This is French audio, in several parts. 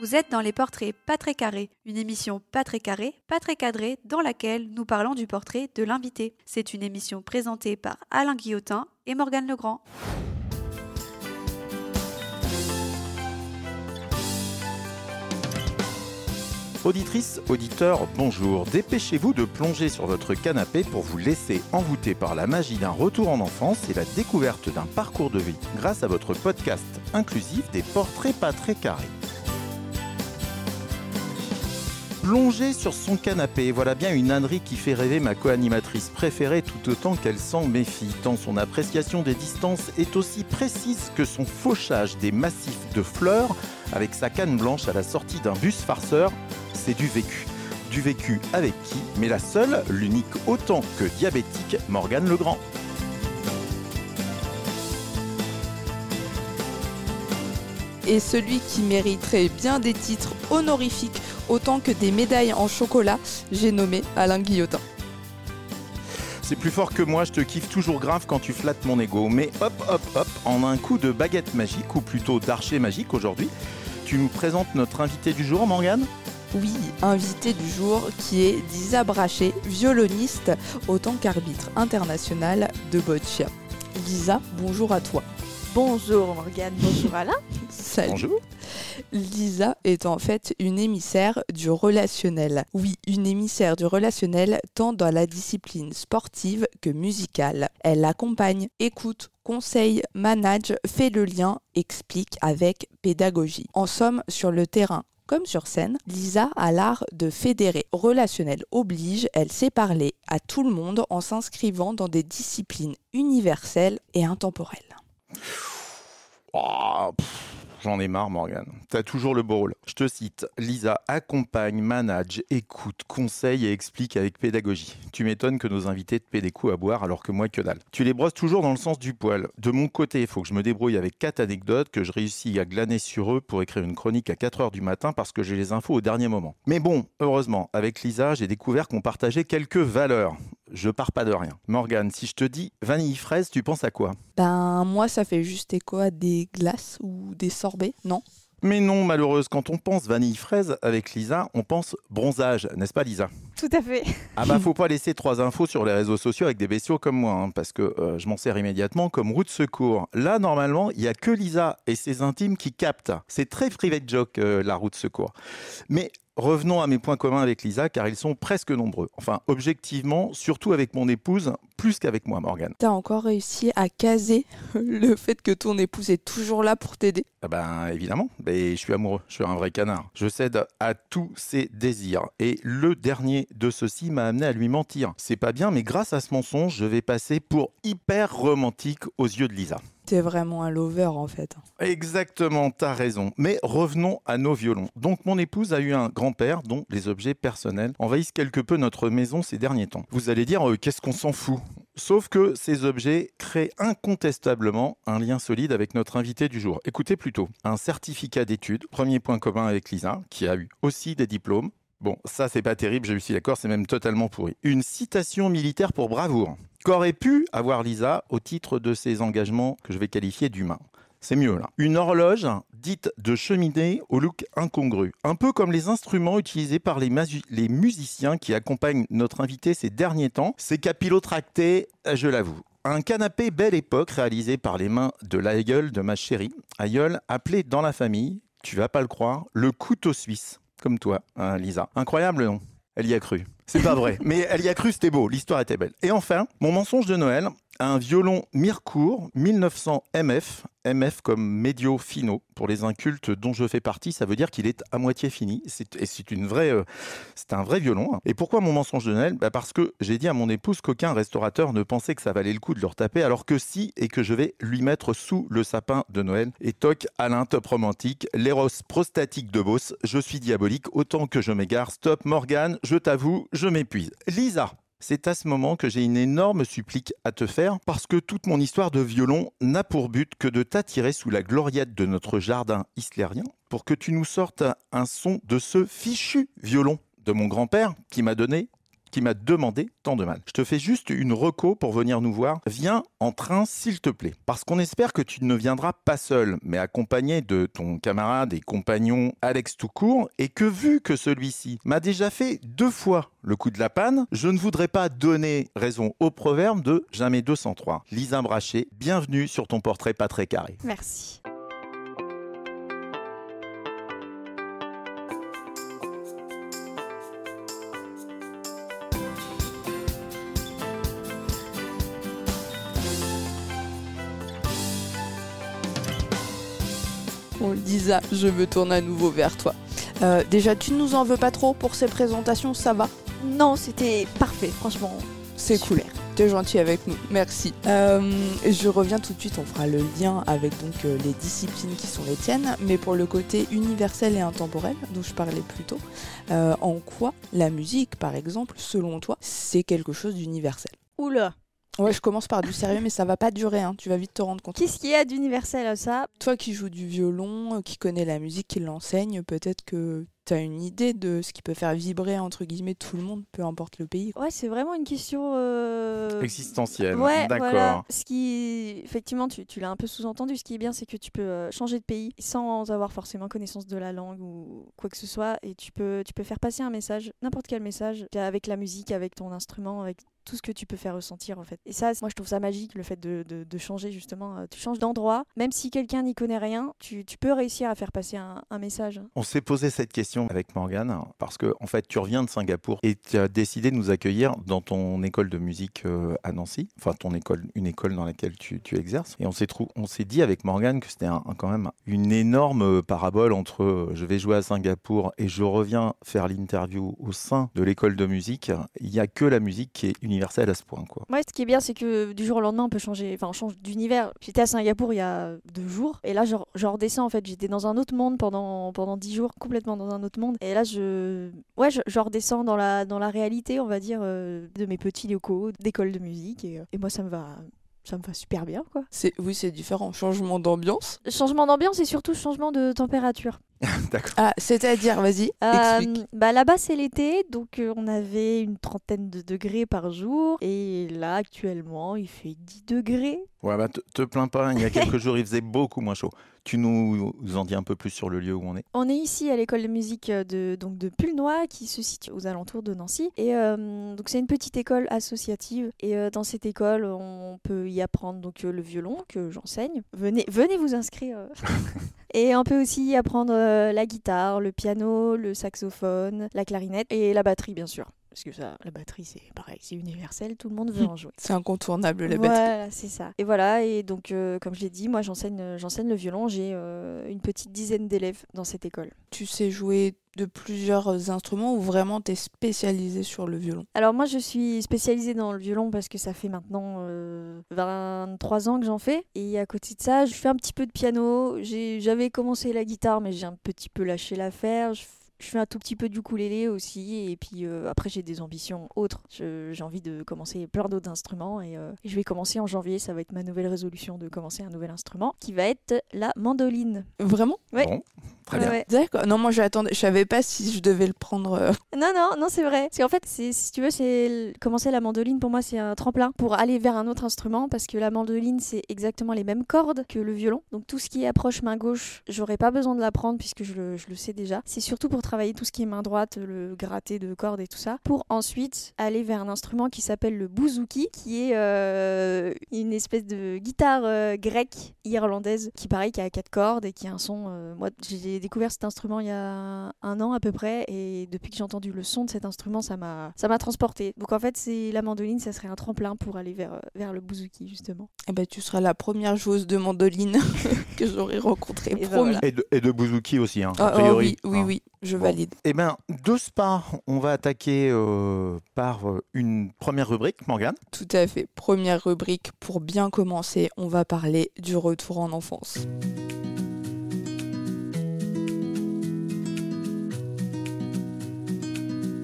Vous êtes dans les portraits pas très carrés, une émission pas très carrée, pas très cadrée, dans laquelle nous parlons du portrait de l'invité. C'est une émission présentée par Alain Guillotin et Morgane Legrand. Auditrices, auditeurs, bonjour. Dépêchez-vous de plonger sur votre canapé pour vous laisser envoûter par la magie d'un retour en enfance et la découverte d'un parcours de vie grâce à votre podcast inclusif des portraits pas très carrés. Plonger sur son canapé, voilà bien une ânerie qui fait rêver ma co-animatrice préférée tout autant qu'elle s'en méfie, tant son appréciation des distances est aussi précise que son fauchage des massifs de fleurs avec sa canne blanche à la sortie d'un bus farceur, c'est du vécu. Du vécu avec qui Mais la seule, l'unique autant que diabétique, Morgane Legrand. Et celui qui mériterait bien des titres honorifiques autant que des médailles en chocolat, j'ai nommé Alain Guillotin. C'est plus fort que moi, je te kiffe toujours grave quand tu flattes mon ego. Mais hop, hop, hop, en un coup de baguette magique, ou plutôt d'archer magique aujourd'hui, tu nous présentes notre invité du jour, Morgane? Oui, invité du jour qui est Disa Braché, violoniste autant qu'arbitre international de boccia. Lisa, bonjour à toi. Bonjour Morgane, bonjour Alain. Salut. Bonjour. Lisa est en fait une émissaire du relationnel. Oui, une émissaire du relationnel tant dans la discipline sportive que musicale. Elle accompagne, écoute, conseille, manage, fait le lien, explique avec pédagogie. En somme, sur le terrain, comme sur scène, Lisa a l'art de fédérer. Relationnel oblige, elle sait parler à tout le monde en s'inscrivant dans des disciplines universelles et intemporelles. Pff, J'en ai marre, Morgane. T'as toujours le beau rôle. Je te cite Lisa accompagne, manage, écoute, conseille et explique avec pédagogie. Tu m'étonnes que nos invités te paient des coups à boire alors que moi que dalle. Tu les brosses toujours dans le sens du poil. De mon côté, il faut que je me débrouille avec quatre anecdotes que je réussis à glaner sur eux pour écrire une chronique à 4 heures du matin parce que j'ai les infos au dernier moment. Mais bon, heureusement, avec Lisa, j'ai découvert qu'on partageait quelques valeurs. Je pars pas de rien. Morgane, si je te dis vanille fraise, tu penses à quoi? Ben moi ça fait juste écho à des glaces ou des sorbets, non? Mais non, malheureuse, quand on pense vanille fraise avec Lisa, on pense bronzage, n'est-ce pas Lisa? Tout à fait. Ah bah faut pas laisser trois infos sur les réseaux sociaux avec des bestiaux comme moi, hein, parce que euh, je m'en sers immédiatement comme roue de secours. Là, normalement, il y a que Lisa et ses intimes qui captent. C'est très private joke, euh, la roue de secours. Mais Revenons à mes points communs avec Lisa, car ils sont presque nombreux. Enfin, objectivement, surtout avec mon épouse, plus qu'avec moi, Morgane. T'as encore réussi à caser le fait que ton épouse est toujours là pour t'aider? Ah ben évidemment, mais je suis amoureux, je suis un vrai canard. Je cède à tous ses désirs. Et le dernier de ceux-ci m'a amené à lui mentir. C'est pas bien, mais grâce à ce mensonge, je vais passer pour hyper romantique aux yeux de Lisa. T'es vraiment un lover en fait. Exactement, t'as raison. Mais revenons à nos violons. Donc mon épouse a eu un grand-père dont les objets personnels envahissent quelque peu notre maison ces derniers temps. Vous allez dire, euh, qu'est-ce qu'on s'en fout? Sauf que ces objets créent incontestablement un lien solide avec notre invité du jour. Écoutez plutôt, un certificat d'études, premier point commun avec Lisa, qui a eu aussi des diplômes. Bon, ça c'est pas terrible, je suis d'accord, c'est même totalement pourri. Une citation militaire pour bravoure qu'aurait pu avoir Lisa au titre de ses engagements que je vais qualifier d'humains. C'est mieux là. Une horloge dite de cheminée au look incongru. Un peu comme les instruments utilisés par les, musiciens qui accompagnent notre invité ces derniers temps. C'est capillotracté, je l'avoue. Un canapé belle époque réalisé par les mains de l'aïeul de ma chérie. Aïeul appelé dans la famille, tu vas pas le croire, le couteau suisse. Comme toi, hein, Lisa. Incroyable, non? Elle y a cru. C'est pas vrai. Mais elle y a cru, c'était beau. L'histoire était belle. Et enfin, mon mensonge de Noël, un violon Mircourt 1900 MF, MF comme médio fino pour les incultes dont je fais partie, ça veut dire qu'il est à moitié fini. Et c'est une vraie, euh, c'est un vrai violon. hein. Et pourquoi mon mensonge de Noël? Bah Parce que j'ai dit à mon épouse qu'aucun restaurateur ne pensait que ça valait le coup de leur taper, alors que si, et que je vais lui mettre sous le sapin de Noël. Et toc, Alain, top romantique, l'éros prostatique de Beauce, je suis diabolique autant que je m'égare. Stop, Morgane, je t'avoue, je m'épuise. Lisa, c'est à ce moment que j'ai une énorme supplique à te faire parce que toute mon histoire de violon n'a pour but que de t'attirer sous la gloriette de notre jardin hislérien pour que tu nous sortes un son de ce fichu violon de mon grand-père qui m'a donné qui m'a demandé tant de mal. Je te fais juste une reco pour venir nous voir. Viens en train, s'il te plaît. Parce qu'on espère que tu ne viendras pas seul, mais accompagné de ton camarade et compagnon Alex Toucourt, et que vu que celui-ci m'a déjà fait deux fois le coup de la panne, je ne voudrais pas donner raison au proverbe de jamais 203. Lisa Brachet, bienvenue sur ton portrait pas très carré. Merci. Bon, Lisa, je me tourne à nouveau vers toi. Euh, déjà, tu nous en veux pas trop pour ces présentations, ça va? Non, c'était parfait, franchement. C'est cool. T'es gentil avec nous, merci. Euh, je reviens tout de suite, on fera le lien avec donc euh, les disciplines qui sont les tiennes, mais pour le côté universel et intemporel dont je parlais plus tôt, en quoi la musique, par exemple, selon toi, c'est quelque chose d'universel? Oula, Ouais, je commence par du sérieux, mais ça va pas durer, hein, tu vas vite te rendre compte. qu'est-ce qu'il y a d'universel à ça? Toi qui joues du violon, euh, qui connais la musique, qui l'enseigne, peut-être que tu as une idée de ce qui peut faire vibrer, entre guillemets, tout le monde, peu importe le pays. Ouais, c'est vraiment une question. euh, Existentielle, Ouais, d'accord. voilà. Ce qui, effectivement, tu, tu l'as un peu sous-entendu. Ce qui est bien, c'est que tu peux euh, changer de pays sans avoir forcément connaissance de la langue ou quoi que ce soit, et tu peux, tu peux faire passer un message, n'importe quel message, avec la musique, avec ton instrument, avec tout ce que tu peux faire ressentir en fait. Et ça, moi je trouve ça magique le fait de, de- de changer justement. Euh, Tu changes d'endroit, même si quelqu'un n'y connaît rien, tu, tu peux réussir à faire passer un, un message. On s'est posé cette question avec Morgane parce que en fait tu reviens de Singapour et tu as décidé de nous accueillir dans ton école de musique euh, à Nancy, enfin ton école, une école dans laquelle tu, tu exerces. Et on s'est on s'est dit avec Morgane que c'était un- quand même une énorme euh, parabole entre euh, je vais jouer à Singapour et je reviens faire l'interview au sein de l'école de musique. Il n'y a que la musique qui est universelle à ce point quoi. Ouais, ce qui est bien, c'est que du jour au lendemain, on peut changer, enfin, on change d'univers. J'étais à Singapour il y a deux jours, et là, je, je redescends en fait. J'étais dans un autre monde pendant pendant dix jours, complètement dans un autre monde. Et là, je, ouais, je, je redescends dans la dans la réalité, on va dire, euh, de mes petits locaux d'école de musique, et, euh, et moi, ça me va. Ça me va super bien, quoi. C'est, oui, c'est différent. Changement d'ambiance? Changement d'ambiance et surtout changement de température. D'accord. Ah, c'est-à-dire, vas-y, Euh, bah là-bas c'est l'été, donc euh, on avait une trentaine de degrés par jour. Et là actuellement il fait 10 degrés. Ouais, bah, te, te plains pas, il y a quelques jours il faisait beaucoup moins chaud. Tu nous en dis un peu plus sur le lieu où on est On est ici à l'école de musique euh, de, donc de Pulnoy qui se situe aux alentours de Nancy. Et euh, donc c'est une petite école associative. Et euh, dans cette école, on peut y apprendre donc le violon que j'enseigne. Venez, venez vous inscrire. et on peut aussi apprendre euh, la guitare, le piano, le saxophone, la clarinette et la batterie bien sûr. Parce que ça, la batterie c'est pareil, c'est universel, tout le monde veut en jouer. C'est incontournable, la batterie. Voilà, c'est ça. Et voilà, et donc, euh, comme je l'ai dit, moi j'enseigne, euh, j'enseigne le violon. J'ai euh, une petite dizaine d'élèves dans cette école. Tu sais jouer de plusieurs instruments ou vraiment t'es spécialisé sur le violon? Alors moi je suis spécialisée dans le violon parce que ça fait maintenant euh, 23 ans que j'en fais. Et à côté de ça, je fais un petit peu de piano. J'avais commencé la guitare mais j'ai un petit peu lâché l'affaire. Je, je fais un tout petit peu du ukulélé aussi. Et puis euh, après j'ai des ambitions autres. J'ai envie de commencer plein d'autres instruments. Et euh, je vais commencer en janvier. Ça va être ma nouvelle résolution de commencer un nouvel instrument qui va être la mandoline. Vraiment? Ouais. Bon, très bien. ouais. D'accord. Non, moi j'attendais, je savais pas si je devais le prendre. euh, Non, non, non, c'est vrai. Parce qu'en fait, si tu veux, c'est commencer la mandoline, pour moi, c'est un tremplin pour aller vers un autre instrument, parce que la mandoline, c'est exactement les mêmes cordes que le violon. Donc tout ce qui est approche main gauche, j'aurais pas besoin de l'apprendre, puisque je le, je le sais déjà. C'est surtout pour travailler tout ce qui est main droite, le gratter de cordes et tout ça, pour ensuite aller vers un instrument qui s'appelle le bouzouki, qui est euh, une espèce de guitare euh, grecque irlandaise, qui pareil, qui a quatre cordes et qui a un son. euh, moi, j'ai découvert cet instrument il y a un an à peu près, et depuis que j'ai entendu le son de cet instrument, ça m'a, ça m'a transporté. Donc en fait, c'est la mandoline, ça serait un tremplin pour aller vers, vers le bouzouki justement. Eh ben, tu seras la première joueuse de mandoline que j'aurai rencontrée. Et ben voilà. Et de, et de bouzouki aussi, hein, Ah, a oh, priori. oui, oui, hein. oui, je Bon. valide. Eh bien, de Spa, on va attaquer euh, par euh, une première rubrique, Morgane. Tout à fait. Première rubrique pour bien commencer, on va parler du retour en enfance.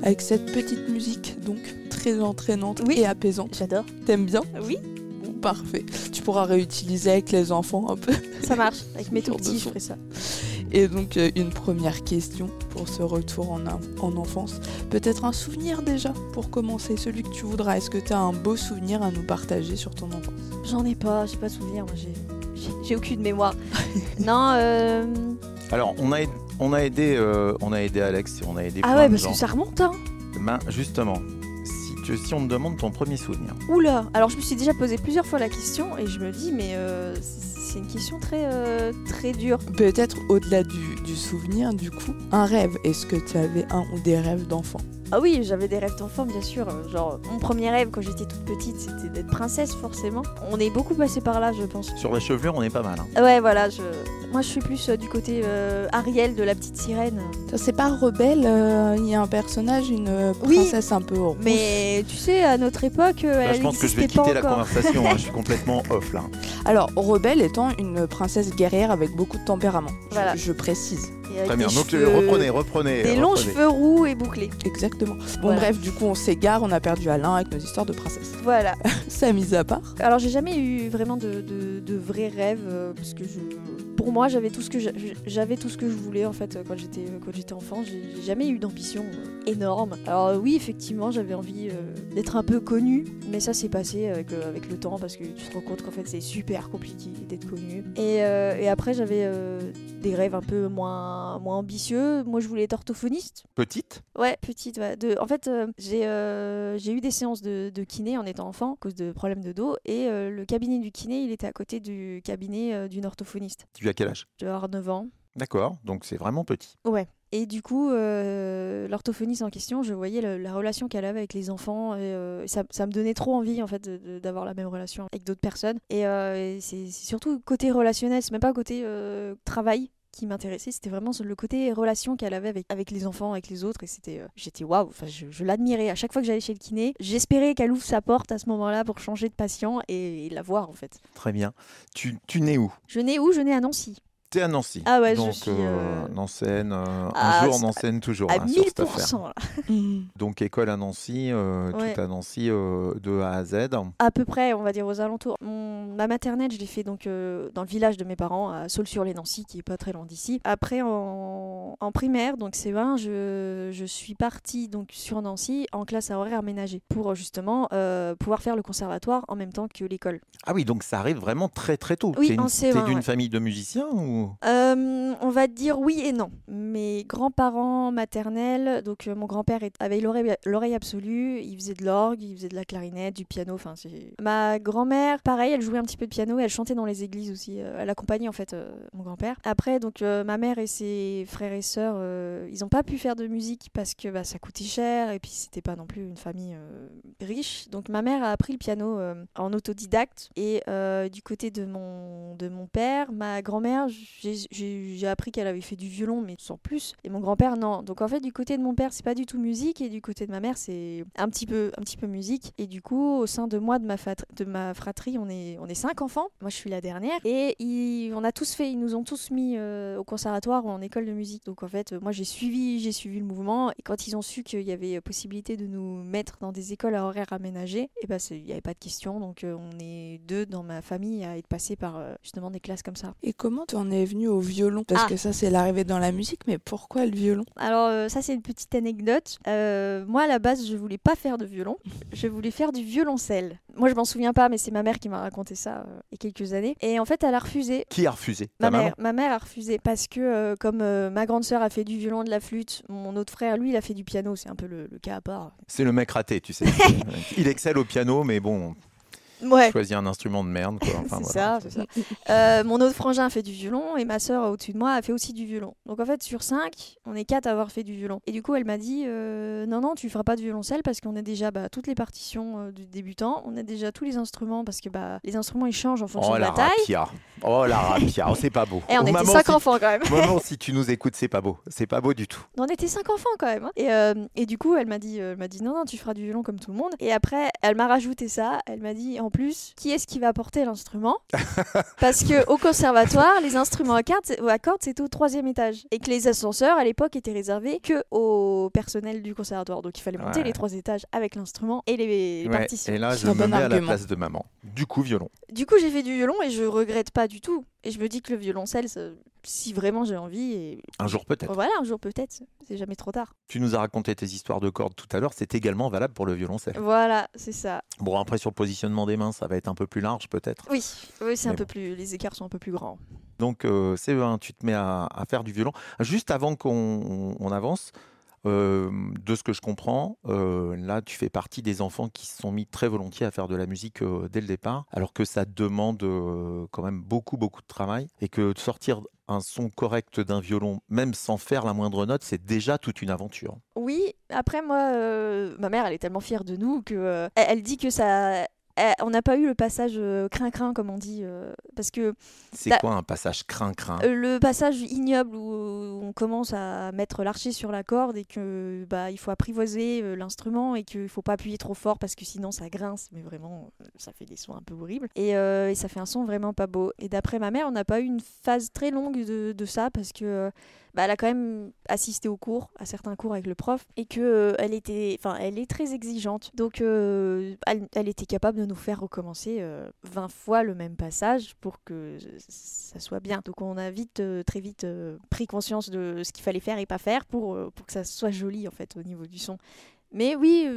Avec cette petite musique, donc très entraînante Oui. et apaisante. J'adore. T'aimes bien? Oui, Bon, parfait. Tu pourras réutiliser avec les enfants un peu. ça marche. Avec mes tout petits, je ferai ça. Et donc, euh, une première question pour ce retour en, en enfance. Peut-être un souvenir déjà pour commencer, celui que tu voudras. Est-ce que tu as un beau souvenir à nous partager sur ton enfance? J'en ai pas, j'ai pas de souvenir. Moi, j'ai, aucune mémoire. non, euh... Alors, on a, on a, aidé, euh, on a aidé Alex et on a aidé Ah plein ouais, de parce gens. que ça remonte, hein. Ben, justement, si, tu, si on te demande ton premier souvenir, Oula Alors je me suis déjà posé plusieurs fois la question et je me dis mais euh, c'est une question très euh, très dure. Peut-être au-delà du souvenir, du coup, un rêve. Est-ce que tu avais un ou des rêves d'enfant? Ah oui, j'avais des rêves d'enfant bien sûr. Genre mon premier rêve quand j'étais toute petite c'était d'être princesse forcément. On est beaucoup passé par là je pense. sur la chevelure, on est pas mal. hein. Ouais voilà, je... moi je suis plus euh, du côté euh, Ariel de la petite sirène. Ça, C'est pas rebelle, euh, il y a un personnage, une Oui. princesse un peu rousse. Mais tu sais à notre époque euh, Là, elle je pense que je vais quitter la encore. conversation. hein, je suis complètement off là. Alors, rebelle étant une princesse guerrière avec beaucoup de tempérament. Je- Voilà. Je, précise. Avec Très bien. des Donc, cheveux- euh, reprenez, reprenez. Des longs reprenez. cheveux roux et bouclés. Exactement. Bon, Voilà. bref, du coup, on s'égare, on a perdu Alain avec nos histoires de princesse. Voilà. Ça, mise à part. Alors j'ai jamais eu vraiment de, de, de vrais rêves euh, parce que je, pour moi j'avais tout ce que j'a- j'avais tout ce que je voulais en fait euh, quand j'étais quand j'étais enfant. J'ai j'ai jamais eu d'ambition euh, énorme. Alors euh, oui effectivement j'avais envie euh, d'être un peu connue, mais ça s'est passé avec le, avec le temps parce que tu te rends compte qu'en fait c'est super compliqué d'être connu. Et, euh, et après j'avais euh, des rêves un peu moins moins ambitieux. Moi je voulais être orthophoniste. Petite Ouais, petite. Ouais. De, en fait, euh, j'ai euh, j'ai eu des séances de, de kiné en étant enfant à cause de problèmes de dos. Et euh, le cabinet du kiné, il était à côté du cabinet d'une orthophoniste. Tu as quel âge? Je devais avoir 9 ans. D'accord. Donc, c'est vraiment petit. Ouais. Et du coup, euh, l'orthophoniste en question, je voyais la relation qu'elle avait avec les enfants. Et, euh, ça, ça me donnait trop envie, en fait, d'avoir la même relation avec d'autres personnes. Et, euh, et c'est surtout côté relationnel, c'est même pas côté euh, travail qui m'intéressait, c'était vraiment le côté relation qu'elle avait avec, avec les enfants, avec les autres, et c'était, euh, j'étais waouh, enfin, je, je l'admirais. À chaque fois que j'allais chez le kiné, j'espérais qu'elle ouvre sa porte à ce moment-là pour changer de patient et, et la voir en fait. Très bien. Tu, tu nais où? Je nais où? Je nais à Nancy. T'es à Nancy. Ah ouais, je Donc, suis, euh, euh, Nansen, euh, Ah, un jour Nansen, toujours. À hein, sur cette affaire. 1000%, là. Donc, école à Nancy, euh, Ouais. tout à Nancy euh, de A à Z. À peu près, on va dire aux alentours. Mon- ma maternelle, je l'ai fait donc euh, dans le village de mes parents, à Saul-sur-les-Nancy, qui est pas très loin d'ici. Après, en, en primaire, donc c'est 20, je, je suis partie donc sur Nancy en classe à horaire aménagé pour justement euh, pouvoir faire le conservatoire en même temps que l'école. Ah oui, donc ça arrive vraiment très très tôt. Oui, T'es une- en C20, T'es d'une ouais. famille de musiciens ou Euh, on va dire oui et non. Mes grands-parents maternels, donc euh, mon grand-père avait l'oreille absolue, il faisait de l'orgue, il faisait de la clarinette, du piano, enfin c'est... Ma grand-mère, pareil, elle jouait un petit peu de piano, elle chantait dans les églises aussi, euh, elle accompagnait en fait mon grand-père. Après, donc ma mère et ses frères et sœurs, ils n'ont pas pu faire de musique parce que bah, ça coûtait cher et puis c'était pas non plus une famille riche. Donc ma mère a appris le piano en autodidacte et du côté de mon, de mon père, ma grand-mère, j'ai- appris qu'elle avait fait du violon mais sans plus et mon grand-père non. Donc en fait du côté de mon père c'est pas du tout musique et du côté de ma mère c'est un petit peu un petit peu musique et du coup au sein de moi de ma, fratrie on est on est cinq enfants. Moi je suis la dernière et ils- on a tous fait ils nous ont tous mis euh, au conservatoire ou en école de musique. Donc en fait moi j'ai suivi j'ai suivi le mouvement et quand ils ont su qu'il y avait euh, possibilité de nous mettre dans des écoles à horaires aménagés et ben c'est- il n'y avait pas de question donc euh, on est deux dans ma famille à être passés par justement des classes comme ça. Et comment tu en es venu au violon Parce Ah. que ça, c'est l'arrivée dans la musique, mais pourquoi le violon? Alors euh, ça c'est une petite anecdote. Euh, moi à la base je voulais pas faire de violon, je voulais faire du violoncelle. Moi je m'en souviens pas mais c'est ma mère qui m'a raconté ça euh, il y a quelques années. Et en fait elle a refusé. Qui a refusé? Ma Ta maman? mère, ma mère a refusé parce que euh, comme euh, ma grande sœur a fait du violon, de la flûte, mon autre frère lui il a fait du piano, c'est un peu le, le cas à part. C'est le mec raté, tu sais. Il excelle au piano, mais bon, Ouais. un instrument de merde. Quoi. Enfin, c'est voilà. ça, c'est ça. Euh, mon autre frangin a fait du violon et ma sœur au-dessus de moi a fait aussi du violon. Donc en fait, sur cinq, on est quatre à avoir fait du violon. Et du coup, elle m'a dit euh, Non, non, tu feras pas de violoncelle parce qu'on a déjà bah, toutes les partitions euh, du débutant, on a déjà tous les instruments parce que bah, les instruments ils changent en fonction Oh de la la taille. rapia. Oh la rapia. Oh, c'est pas beau. Et on Oh, était cinq si- enfants quand même. Maman, si tu nous écoutes, c'est pas beau. C'est pas beau du tout. On était cinq enfants quand même. hein. Et, euh, et du coup, elle m'a dit, elle m'a dit non, non, tu feras du violon comme tout le monde. Et après, elle m'a rajouté ça. Elle m'a dit en plus, qui est-ce qui va porter l'instrument? Parce que au conservatoire, les instruments à cordes, à cordes, c'était au troisième étage. Et que les ascenseurs, à l'époque, étaient réservés que au personnel du conservatoire. Donc il fallait monter Ouais. les trois étages avec l'instrument et les, les Ouais, partitions. et là, je me bon mets à la place de maman. Du coup, violon. Du coup, j'ai fait du violon et je regrette pas du tout. Et je me dis que le violoncelle, si vraiment j'ai envie. Et... Un jour peut-être. Voilà, un jour peut-être. C'est jamais trop tard. Tu nous as raconté tes histoires de cordes tout à l'heure. C'est également valable pour le violoncelle. Voilà, c'est ça. Bon, après, sur le positionnement des mains, ça va être un peu plus large peut-être. Oui, oui c'est un peu plus. Les écarts sont un peu plus grands. Donc, euh, CE1, tu te mets à, faire du violon. Juste avant qu'on avance, de ce que je comprends, là, tu fais partie des enfants qui se sont mis très volontiers à faire de la musique dès le départ, alors que ça demande quand même beaucoup, beaucoup de travail et que sortir un son correct d'un violon, même sans faire la moindre note, c'est déjà toute une aventure. Oui, après moi, ma mère, elle est tellement fière de nous que elle dit que ça, on n'a pas eu le passage euh, crin-crin, comme on dit, euh, parce que... C'est quoi un passage crin-crin? Euh, Le passage ignoble où on commence à mettre l'archer sur la corde et que bah, il faut apprivoiser l'instrument et qu'il faut pas appuyer trop fort parce que sinon ça grince, mais vraiment ça fait des sons un peu horribles et, ça fait un son vraiment pas beau. Et d'après ma mère, on n'a pas eu une phase très longue de, de ça parce que bah, elle a quand même assisté aux cours, à certains cours avec le prof, et que euh, elle était, enfin, elle est très exigeante. Donc, euh, elle, était capable de nous faire recommencer 20 euh, fois le même passage pour que ça soit bien. Donc, on a vite, très vite pris conscience de ce qu'il fallait faire et pas faire pour, pour que ça soit joli en fait au niveau du son. Mais oui,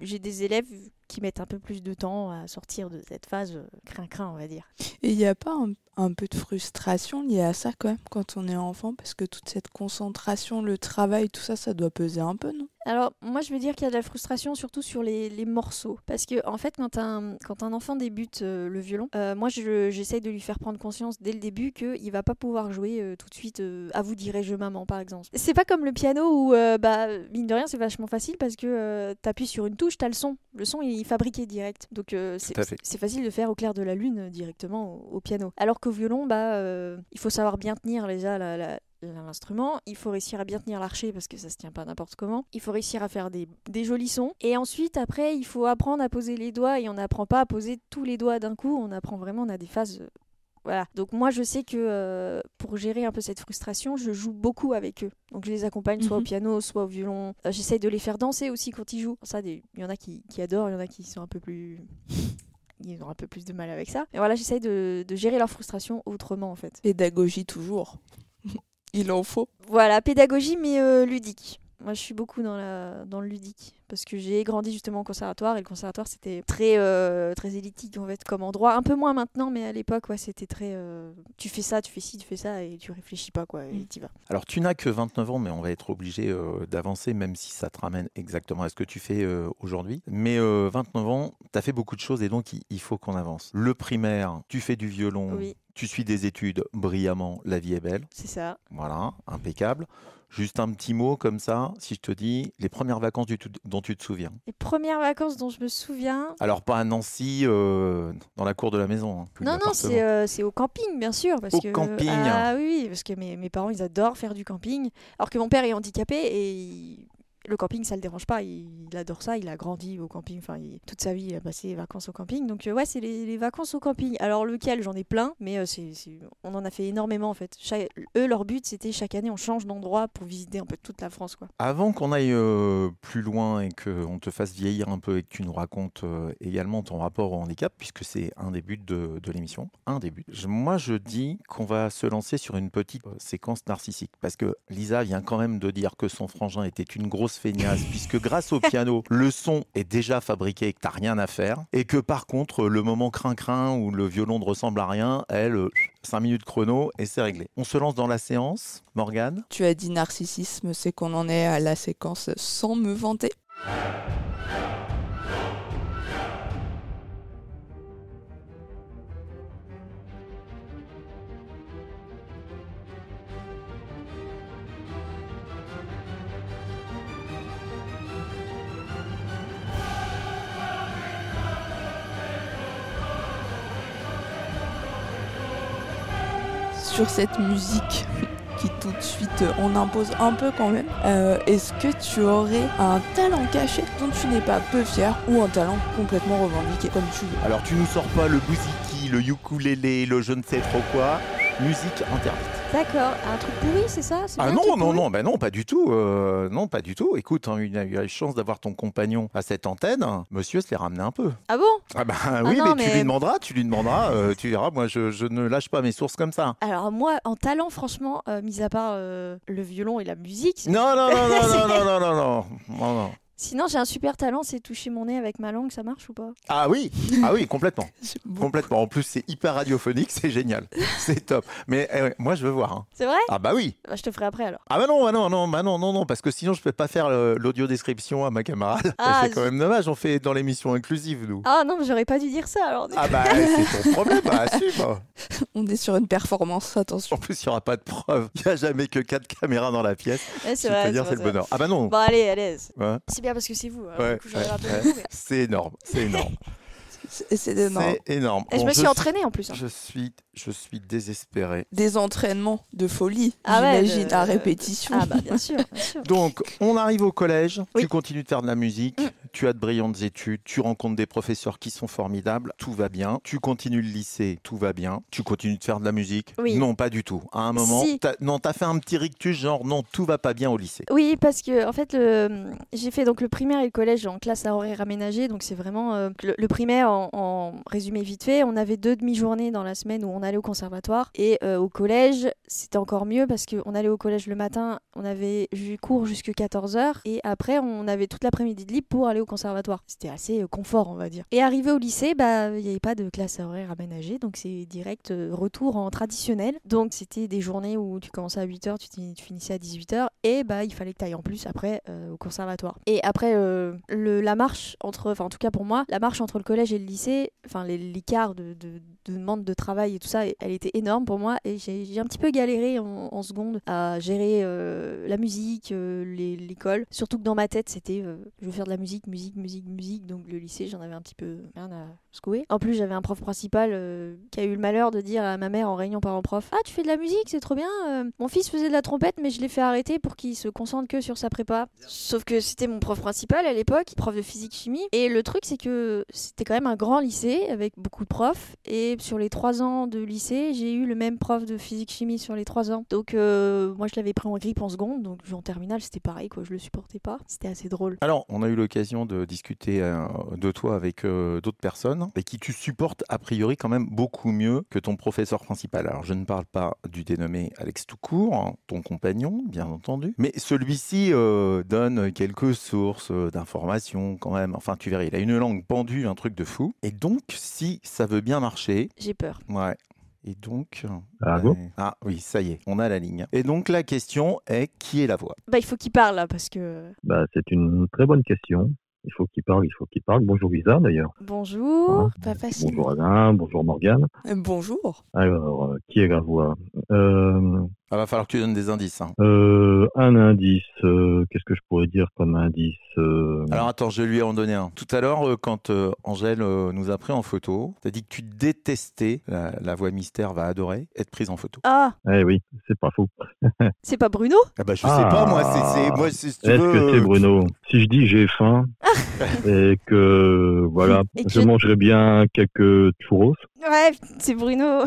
j'ai des élèves qui mettent un peu plus de temps à sortir de cette phase crin-crin, on va dire. Et il n'y a pas un, un peu de frustration liée à ça quand même quand on est enfant parce que toute cette concentration, le travail, tout ça, ça doit peser un peu, non? Alors moi je veux dire qu'il y a de la frustration surtout sur les, les morceaux parce que en fait quand un, quand un enfant débute euh, le violon, euh, moi j'essaye de lui faire prendre conscience dès le début qu'il va pas pouvoir jouer euh, tout de suite à vous dirai-je maman par exemple. C'est pas comme le piano où bah mine de rien c'est vachement facile parce que tu appuies sur une touche, tu as le son. Le son il est fabriqué direct. Donc c'est facile de faire au clair de la lune directement au, au piano. Alors que au violon, bah, euh, il faut savoir bien tenir déjà l'instrument, il faut réussir à bien tenir l'archer parce que ça se tient pas n'importe comment, il faut réussir à faire des, jolis sons, et ensuite après il faut apprendre à poser les doigts, et on n'apprend pas à poser tous les doigts d'un coup, on apprend vraiment, on a des phases... Euh, voilà. Donc moi je sais que euh, pour gérer un peu cette frustration, je joue beaucoup avec eux. Donc je les accompagne soit au mhm. piano, soit au violon. J'essaye de les faire danser aussi quand ils jouent. Ça, il y en a qui, qui adorent, il y en a qui sont un peu plus ils ont un peu plus de mal avec ça. Et voilà, j'essaye de, de gérer leur frustration autrement en fait. Pédagogie toujours. Il en faut. Voilà, pédagogie mais euh, ludique. Moi, je suis beaucoup dans, la, dans le ludique parce que j'ai grandi justement au conservatoire et le conservatoire c'était très euh, très élitique en fait comme endroit. Un peu moins maintenant mais à l'époque ouais c'était très euh, tu fais ça tu fais ci tu fais ça et tu réfléchis pas quoi et mm. tu vas. Alors tu n'as que 29 ans mais on va être obligé euh, d'avancer même si ça te ramène exactement à ce que tu fais aujourd'hui. Mais 29 ans tu as fait beaucoup de choses et donc il, faut qu'on avance. Le primaire tu fais du violon oui. tu suis des études brillamment la vie est belle. C'est ça. Voilà impeccable Juste un petit mot comme ça, si je te dis les premières vacances du dont tu te souviens. Les premières vacances dont je me souviens. Alors pas à Nancy, euh, dans la cour de la maison. Hein, non, non, euh, c'est au camping, bien sûr. Parce au que, camping Ah oui, parce que mes, mes, parents, ils adorent faire du camping. Alors que mon père est handicapé et le camping, ça le dérange pas. Il, adore ça. Il a grandi au camping. Enfin, toute sa vie, il a passé les vacances au camping. Donc, euh, ouais, c'est les, vacances au camping. Alors, lequel? J'en ai plein, mais euh, on en a fait énormément en fait. eux, leur but, c'était chaque année, on change d'endroit pour visiter un peu toute la France. Avant qu'on aille euh, plus loin et qu'on te fasse vieillir un peu et que tu nous racontes également ton rapport au handicap, puisque c'est un des buts de, de l'émission, un des buts. Moi, je dis qu'on va se lancer sur une petite séquence narcissique, parce que Lisa vient quand même de dire que son frangin était une grosse puisque grâce au piano, le son est déjà fabriqué et que t'as rien à faire. Et que par contre, le moment crin-crin où le violon ne ressemble à rien, elle, 5 minutes chrono et c'est réglé. On se lance dans la séance, Morgane? Tu as dit narcissisme, c'est qu'on en est à la séquence sans me vanter. Sur cette musique qui tout de suite on impose un peu quand même. Euh, est-ce que tu aurais un talent caché dont tu n'es pas peu fier ou un talent complètement revendiqué comme tu veux? Alors tu nous sors pas le bouziki, le ukulélé, le je ne sais trop quoi. Musique interdite. D'accord. Un truc pourri, c'est ça? Ah non, non, non, bah non, pas du tout. euh, non, pas du tout. Écoute, hein, il a eu la chance d'avoir ton compagnon à cette antenne. Monsieur se l'est ramené un peu. Ah bon? Ah bah oui, non, mais, tu mais- lui demanderas, tu lui demanderas, euh, tu verras. Moi, je, je ne lâche pas mes sources comme ça. Alors moi, en talent, franchement, euh, mis à part euh, le violon et la musique, Non, non, non, non, non, non, non, non, non, non, non. Sinon j'ai un super talent, c'est toucher mon nez avec ma langue, ça marche ou pas? Ah oui, ah oui, complètement, complètement. En plus, c'est hyper radiophonique, c'est génial, c'est top. Mais eh moi, je veux voir. hein. C'est vrai? Ah bah oui. Bah, Je te ferai après alors. Ah bah non, bah non, non, bah non, non, non, parce que sinon je peux pas faire euh, l'audio description à ma camarade. Ah, c'est quand même dommage. On fait dans l'émission inclusive, nous. Ah non, mais j'aurais pas dû dire ça alors. Ah bah c'est ton problème, bah assume. On est sur une performance, attention. En plus, il n'y aura pas de preuve. Il n'y a jamais que quatre caméras dans la pièce. Ouais, c'est vrai. dire, c'est le vrai. bonheur. Ah bah non. Bon allez, allez. Ouais, C'est bien parce que c'est vous. alors, du coup, j'en ai mais- C'est énorme, c'est énorme. C'est c'est énorme. C'est énorme. Et je Bon, me suis entraînée en plus. hein. Je suis, je suis désespéré. Des entraînements de folie, Ah ouais, j'imagine, de- à répétition. Ah bah bien sûr, bien sûr. Donc, on arrive au collège, Oui. tu continues de faire de la musique, Mm. Tu as de brillantes études, tu rencontres des professeurs qui sont formidables, tout va bien. Tu continues le lycée, tout va bien. Tu continues de faire de la musique Oui. Non, pas du tout. À un moment, Si. non, t'as fait un petit rictus, genre non, tout va pas bien au lycée. Oui, parce que en fait, j'ai fait donc le primaire et le collège en classe à horaire aménagé, donc c'est vraiment euh, le, le primaire en, en résumé vite fait. On avait deux demi-journées dans la semaine où on allait au conservatoire et euh, au collège, c'était encore mieux parce qu'on allait au collège le matin, on avait ju- cours jusque 14h et après on avait toute l'après-midi de libre pour aller au conservatoire. C'était assez euh, confort, on va dire. Et arrivé au lycée, bah il n'y avait pas de classe horaire aménagée, donc c'est direct euh, retour en traditionnel. Donc c'était des journées où tu commençais à 8h, tu, finissais à 18h et bah il fallait que tu ailles en plus après euh, au conservatoire. Et après le, la marche entre, enfin en tout cas pour moi, la marche entre le collège et le lycée, enfin l'écart de, de, de demande de travail et tout ça, elle était énorme pour moi et j'ai un petit peu galéré en, en seconde à gérer la musique, l'école. Surtout que dans ma tête c'était je veux faire de la musique, musique, musique, musique. Donc le lycée j'en avais un petit peu rien à secouer. En plus j'avais un prof principal euh, qui a eu le malheur de dire à ma mère en réunion parents-prof Ah tu fais de la musique, c'est trop bien. euh, mon fils faisait de la trompette mais je l'ai fait arrêter pour qu'il se concentre que sur sa prépa. Sauf que c'était mon prof principal à l'époque, prof de physique-chimie. Et le truc c'est que c'était quand même un grand lycée avec beaucoup de profs. Et sur les trois ans de lycée, j'ai eu le même prof de physique-chimie sur les trois ans. Donc euh, moi je l'avais pris en grippe en seconde, donc en terminale c'était pareil quoi, je le supportais pas. C'était assez drôle. Alors, on a eu l'occasion de discuter euh, de toi avec euh, d'autres personnes et qui tu supportes a priori quand même beaucoup mieux que ton professeur principal. Alors, je ne parle pas du dénommé Alex Toucourt, hein, ton compagnon, bien entendu, mais celui-ci euh, donne quelques sources euh, d'informations quand même. Enfin, tu verras, il a une langue pendue, un truc de fou. Et donc, si ça veut bien marcher, J'ai peur. ouais. Et donc. Ah bon? Ah oui, ça y est, on a la ligne. Et donc la question est qui est la voix? Bah il faut qu'il parle là parce que. Bah, c'est une très bonne question. Il faut qu'il parle, il faut qu'il parle. Bonjour Lisa d'ailleurs. Bonjour, pas facile. Bonjour Alain, bonjour Morgane. Euh, Bonjour. Alors, euh, qui est la voix? Euh, Ah, va falloir que tu donnes des indices. hein. euh, Un indice, euh, qu'est-ce que je pourrais dire comme indice euh, Alors attends, je lui ai en donné un. Tout à l'heure, euh, quand euh, Angèle euh, nous a pris en photo, t'as dit que tu détestais, la, la voix mystère va adorer, être prise en photo. Ah, Eh oui, c'est pas faux. c'est pas Bruno? Ah bah je sais Ah. pas, moi, c'est... c'est- Moi, c'est- si tu Est-ce veux, que c'est Bruno? Si je dis j'ai faim et que voilà, Et que je je- mangerais bien quelques churros, Ouais, c'est Bruno.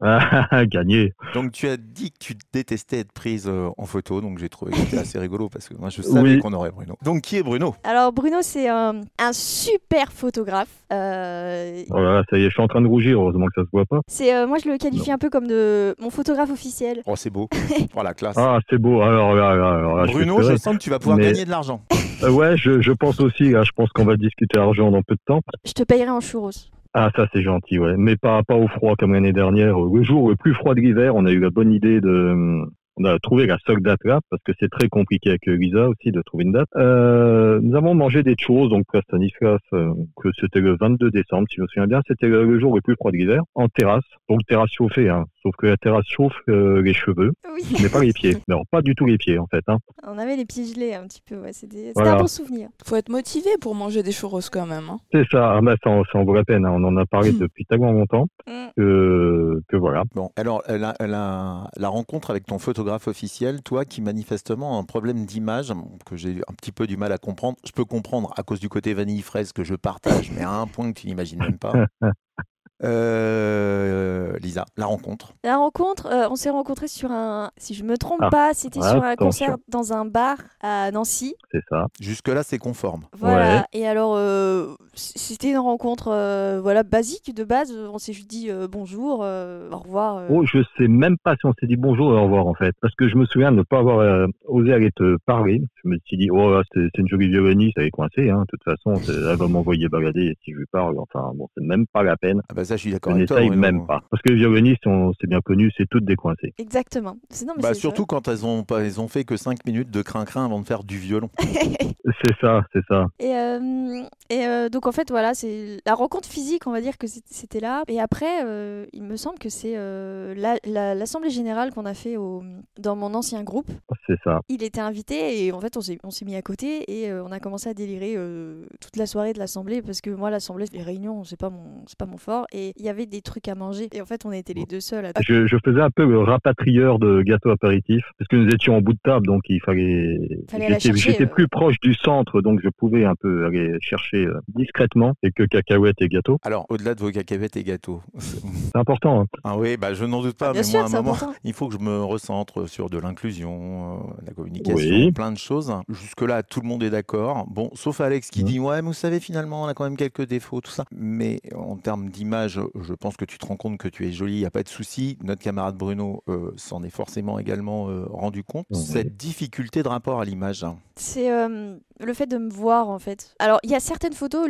ah, gagné. Donc tu as dit que tu détestais être prise euh, en photo, donc j'ai trouvé que c'était assez rigolo parce que moi je savais Oui. qu'on aurait Bruno. Donc qui est Bruno? Alors Bruno, c'est un, un super photographe. Euh, Oh là là, ça y est, je suis en train de rougir, heureusement que ça se voit pas. c'est euh, moi je le qualifie un peu comme de mon photographe officiel. Oh c'est beau, voilà classe. Ah, c'est beau, alors alors je Bruno, je sens que tu vas pouvoir Mais- gagner de l'argent. Euh, ouais, je, je pense aussi, je pense qu'on va discuter argent dans peu de temps. Je te payerai en churros. Ah, ça c'est gentil, ouais. Mais pas, pas au froid comme l'année dernière. Le jour le plus froid de l'hiver, on a eu la bonne idée de... On a trouvé la seule date là, parce que c'est très compliqué avec Lisa aussi de trouver une date. Euh, nous avons mangé des churros, donc à Stanislas, euh, que c'était le 22 décembre, si je me souviens bien. C'était le, le jour le plus froid de l'hiver, en terrasse. Donc terrasse chauffée, hein. Sauf que la terrasse chauffe euh, les cheveux, Oui. mais pas les pieds. Non, pas du tout les pieds, en fait. Hein. On avait les pieds gelés un petit peu. Ouais, c'était Voilà. un bon souvenir. Faut être motivé pour manger des churros quand même. hein. C'est ça, ah, bah, ça, en- ça en vaut la peine. hein. On en a parlé Hmm. depuis tellement longtemps Mm. que, que voilà. Bon, alors la, la- la rencontre avec ton photographe officiel, toi qui manifestement un problème d'image que j'ai un petit peu du mal à comprendre. Je peux comprendre à cause du côté vanille fraise que je partage, mais à un point que tu n'imagines même pas. Euh, Lisa, la rencontre. La rencontre, euh, on s'est rencontrés sur un, si je me trompe Ah, pas, c'était sur un attention. concert dans un bar à Nancy. C'est ça. Jusque-là, c'est conforme. Voilà. Ouais. Et alors, euh, c'était une rencontre, euh, voilà, basique de base. On s'est juste dit euh, bonjour, euh, au revoir. euh. Oh, je sais même pas si on s'est dit bonjour et au revoir en fait, parce que je me souviens de ne pas avoir euh, osé aller te parler. Je me suis dit oh là, c'est c'est une jolie violoniste, elle est coincée. Hein. De toute façon, elle va m'envoyer balader si je lui parle. Enfin bon, c'est même pas la peine. Ah bah ça, je suis d'accord avec toi. même pas, parce que les violonistes, on c'est bien connu, c'est toutes décoincées. Exactement. C'est- Non, mais Bah, surtout quand elles ont, pas, elles ont fait que 5 minutes de crin-crin avant de faire du violon. C'est ça, c'est ça. Et, euh, et euh, donc en fait voilà, c'est la rencontre physique, on va dire que c'était là. Et après, euh, il me semble que c'est euh, la- la- l'assemblée générale qu'on a fait au, dans mon ancien groupe. C'est ça. Il était invité et en fait on s'est on s'est mis à côté et euh, on a commencé à délirer euh, toute la soirée de l'assemblée parce que moi l'assemblée, les réunions, c'est pas mon c'est pas mon fort et il y avait des trucs à manger et en fait on était les deux seuls. À... Je, je faisais un peu le rapatrieur de gâteaux apéritifs, parce que nous étions en bout de table, donc il fallait. Fallait aller J'étais chercher, j'étais euh. plus proche du centre, donc je pouvais un peu aller chercher euh, discrètement quelques cacahuètes et gâteaux. Alors, au-delà de vos cacahuètes et gâteaux. C'est important. hein. ah oui, bah, je n'en doute pas, Bien mais sûr, moi, à un moment, important. il faut que je me recentre sur de l'inclusion, euh, la communication, Oui. plein de choses. Jusque-là, tout le monde est d'accord. Bon, sauf Alex qui Mhm. dit Ouais, mais vous savez, finalement, on a quand même quelques défauts, tout ça. Mais en termes d'image, je pense que tu te rends compte que tu es jolie, il n'y a pas de souci. Notre camarade Bruno euh, s'en est forcément également euh, rendu compte. Cette difficulté de rapport à l'image. C'est euh, le fait de me voir en fait. Alors il y a certaines photos,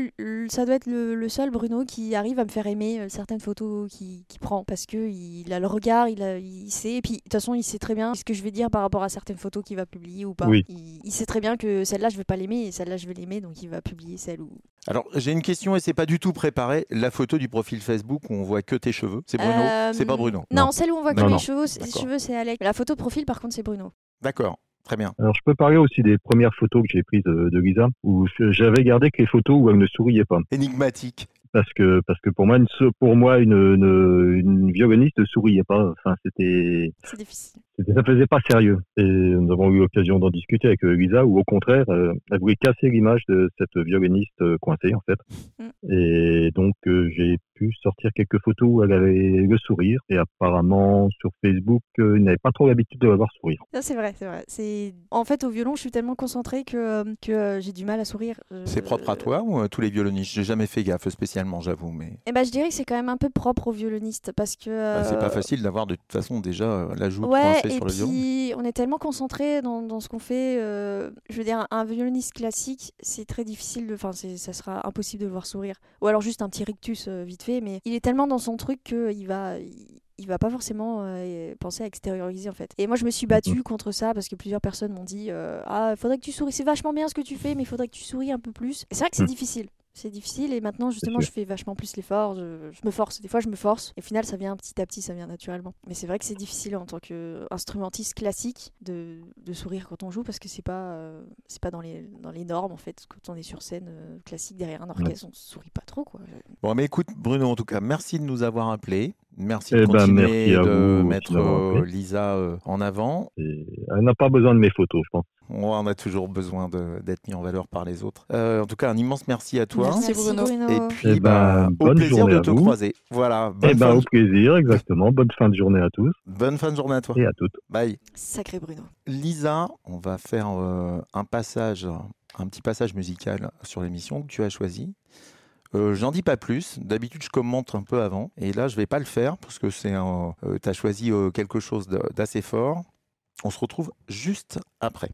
ça doit être le, le seul Bruno qui arrive à me faire aimer euh, certaines photos qu'il qui prend parce que il a le regard, il, a, il sait, et puis de toute façon il sait très bien ce que je vais dire par rapport à certaines photos qu'il va publier ou pas. Oui. Il, il sait très bien que celle-là je vais pas l'aimer et celle-là je vais l'aimer donc il va publier celle où. Alors, j'ai une question et c'est pas du tout préparé. La photo du profil Facebook où on voit que tes cheveux, c'est Bruno? Euh, C'est pas Bruno Non, celle où on voit que Non, mes non. cheveux, cheveux c'est Alex. La photo de profil par contre c'est Bruno. D'accord, très bien. Alors je peux parler aussi des premières photos que j'ai prises de, de Lisa, où j'avais gardé que les photos où elle ne souriait pas. Énigmatique. Parce que, parce que pour moi, une, so- pour moi, une, une, une violoniste ne souriait pas. Enfin, c'était, C'est difficile. Ça faisait pas sérieux. Et nous avons eu l'occasion d'en discuter avec euh, Lisa, où au contraire, euh, elle voulait casser l'image de cette violoniste euh, coincée, en fait. Mm. Et donc, euh, j'ai pu sortir quelques photos où elle avait le sourire. Et apparemment, sur Facebook, euh, il n'avait pas trop l'habitude de la voir sourire. Ça, c'est vrai, c'est vrai. C'est en fait au violon, je suis tellement concentrée que, que j'ai du mal à sourire. C'est propre à toi ou à tous les violonistes? J'ai jamais fait gaffe spécialement, j'avoue, mais Eh ben, je dirais que c'est quand même un peu propre aux violonistes parce que. bah, c'est pas facile d'avoir de toute façon déjà la joue Ouais, et sur le violon. puis on est tellement concentré dans, dans ce qu'on fait. euh, je veux dire, un, violoniste classique, c'est très difficile de. Enfin, ça sera impossible de le voir sourire. Ou alors juste un petit rictus euh, vite fait, mais il est tellement dans son truc qu'il va. Il, il va pas forcément euh, penser à extérioriser en fait. Et moi je me suis battue contre ça parce que plusieurs personnes m'ont dit euh, Ah, faudrait que tu souris, c'est vachement bien ce que tu fais, mais il faudrait que tu souris un peu plus. Et c'est vrai que c'est Mm. difficile. C'est difficile et maintenant justement je fais vachement plus l'effort, je, je me force, des fois je me force et au final ça vient petit à petit, ça vient naturellement. Mais c'est vrai que c'est difficile en tant qu'instrumentiste classique de, de sourire quand on joue parce que c'est pas, euh, c'est pas dans, les, dans les normes en fait. Quand on est sur scène euh, classique derrière un orchestre, on sourit pas trop quoi. Bon, mais écoute, Bruno, en tout cas, merci de nous avoir appelés. Merci Eh de ben, continuer merci à de vous mettre euh. Lisa euh, en avant. Et elle n'a pas besoin de mes photos, je pense. On on a toujours besoin d'être mis en valeur par les autres. Euh, en tout cas, un immense merci à toi. Merci, Bruno. Et puis, Eh ben, bah, au bonne plaisir journée de te vous. croiser. Voilà. Bonne, Eh ben, fin, au plaisir, exactement. Bonne fin de journée à tous bonne fin de journée à toi. et à toutes. Bye. Sacré Bruno. Lisa, on va faire euh, un passage, un petit passage musical sur l'émission que tu as choisi. Euh, J'en dis pas plus. D'habitude, je commente un peu avant. Et là, je vais pas le faire parce que c'est tu as choisi euh, quelque chose d'assez fort. On se retrouve juste après.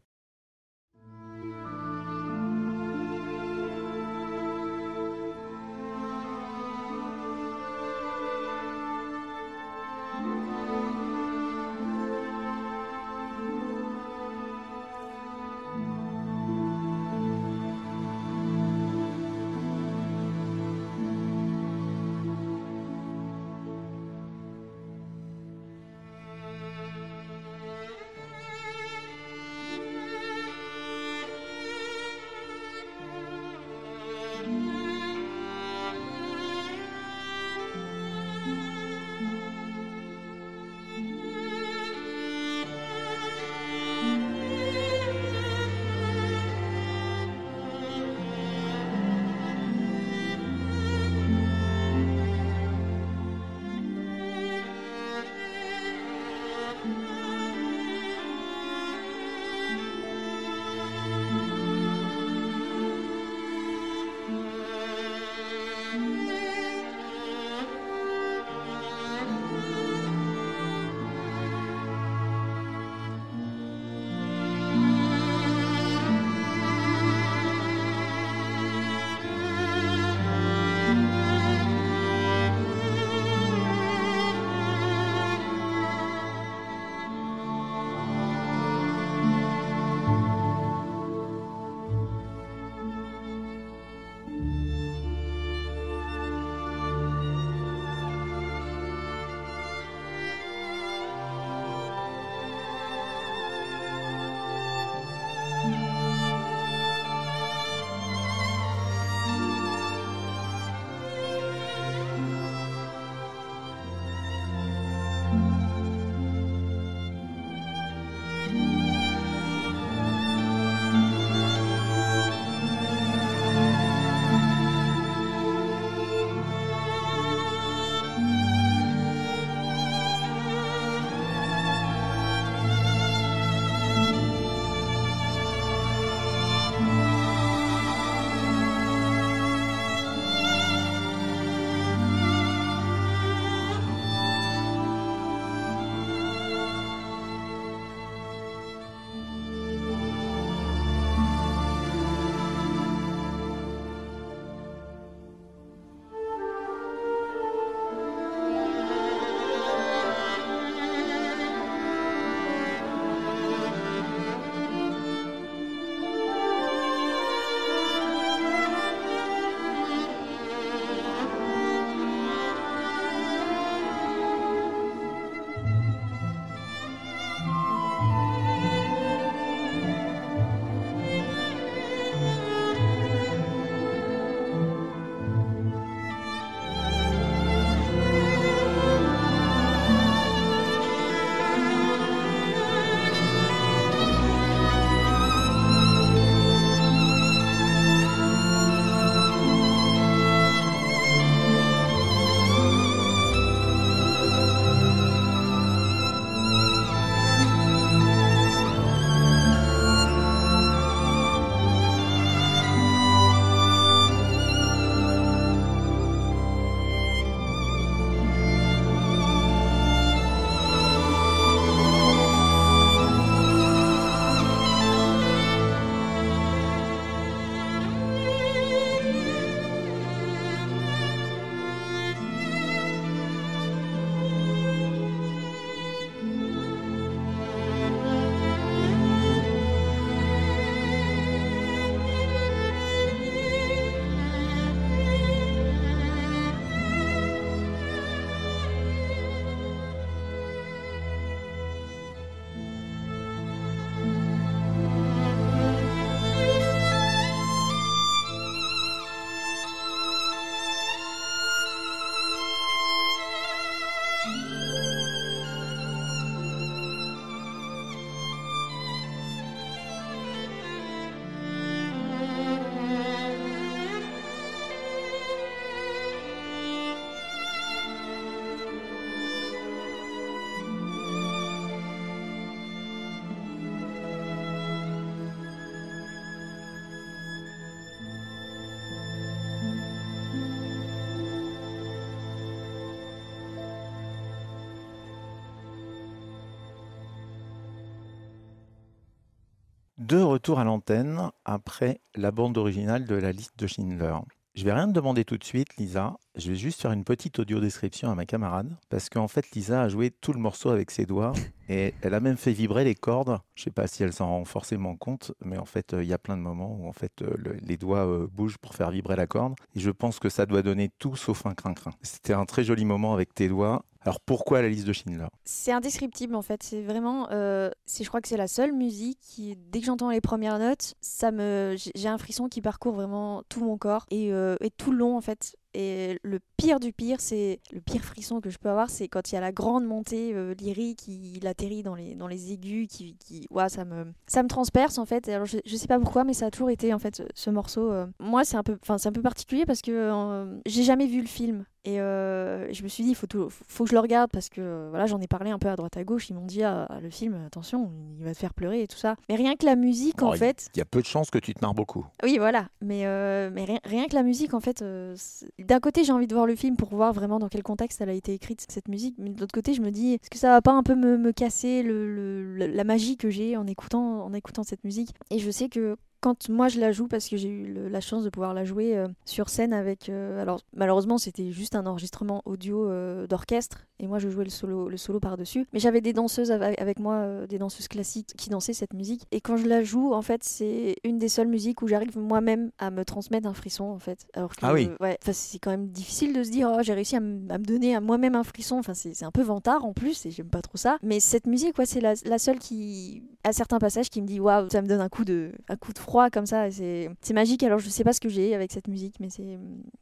De retour à l'antenne après la bande originale de la liste de Schindler. Je vais rien te demander tout de suite, Lisa. Je vais juste faire une petite audio description à ma camarade. Parce qu'en fait, Lisa a joué tout le morceau avec ses doigts. Et elle a même fait vibrer les cordes. Je sais pas si elle s'en rend forcément compte. Mais en fait, euh, il y a plein de moments où en fait, euh, le- les doigts euh, bougent pour faire vibrer la corde. Et je pense que ça doit donner tout sauf un crin-crin. C'était un très joli moment avec tes doigts. Alors pourquoi la liste de Schindler C'est indescriptible en fait. C'est vraiment, euh, je crois que c'est la seule musique qui, dès que j'entends les premières notes, ça me, j'ai un frisson qui parcourt vraiment tout mon corps et, euh, et tout le long en fait. Et le pire du pire, c'est le pire frisson que je peux avoir, c'est quand il y a la grande montée euh, lyrique, il atterrit dans les, dans les aigus, qui, ouah, ça me, ça me transperce en fait. Alors je, sais pas pourquoi, mais ça a toujours été en fait ce, ce morceau. euh, moi, c'est un peu, enfin c'est un peu particulier parce que euh, j'ai jamais vu le film. Et euh, je me suis dit, il faut, tout- faut que je le regarde parce que voilà, j'en ai parlé un peu à droite à gauche. Ils m'ont dit, ah, le film, attention, il va te faire pleurer et tout ça. Mais rien que la musique, en Oh, il- fait. Il y a peu de chances que tu te marres beaucoup. Oui, voilà. Mais, euh, mais rien, rien que la musique, en fait. euh, d'un côté, j'ai envie de voir le film pour voir vraiment dans quel contexte elle a été écrite, cette musique. Mais de l'autre côté, je me dis, est-ce que ça va pas un peu me, me casser le- le- la magie que j'ai en écoutant, en écoutant cette musique? Et je sais que. Quand moi je la joue, parce que j'ai eu le- la chance de pouvoir la jouer euh, sur scène avec. euh, alors malheureusement c'était juste un enregistrement audio euh, d'orchestre et moi je jouais le solo, le solo par-dessus. Mais j'avais des danseuses avec, avec moi, des danseuses classiques qui dansaient cette musique. Et quand je la joue, en fait, c'est une des seules musiques où j'arrive moi-même à me transmettre un frisson, en fait. Alors que, Ah oui. ouais, c'est quand même difficile de se dire, oh, j'ai réussi à, me donner à moi-même un frisson. Enfin, c'est c'est un peu vantard en plus, et j'aime pas trop ça. Mais cette musique, ouais, c'est la, la seule qui, à certains passages, qui me dit, waouh, ça me donne un coup de, un coup de froid comme ça. C'est magique. Alors, je sais pas ce que j'ai avec cette musique, mais c'est.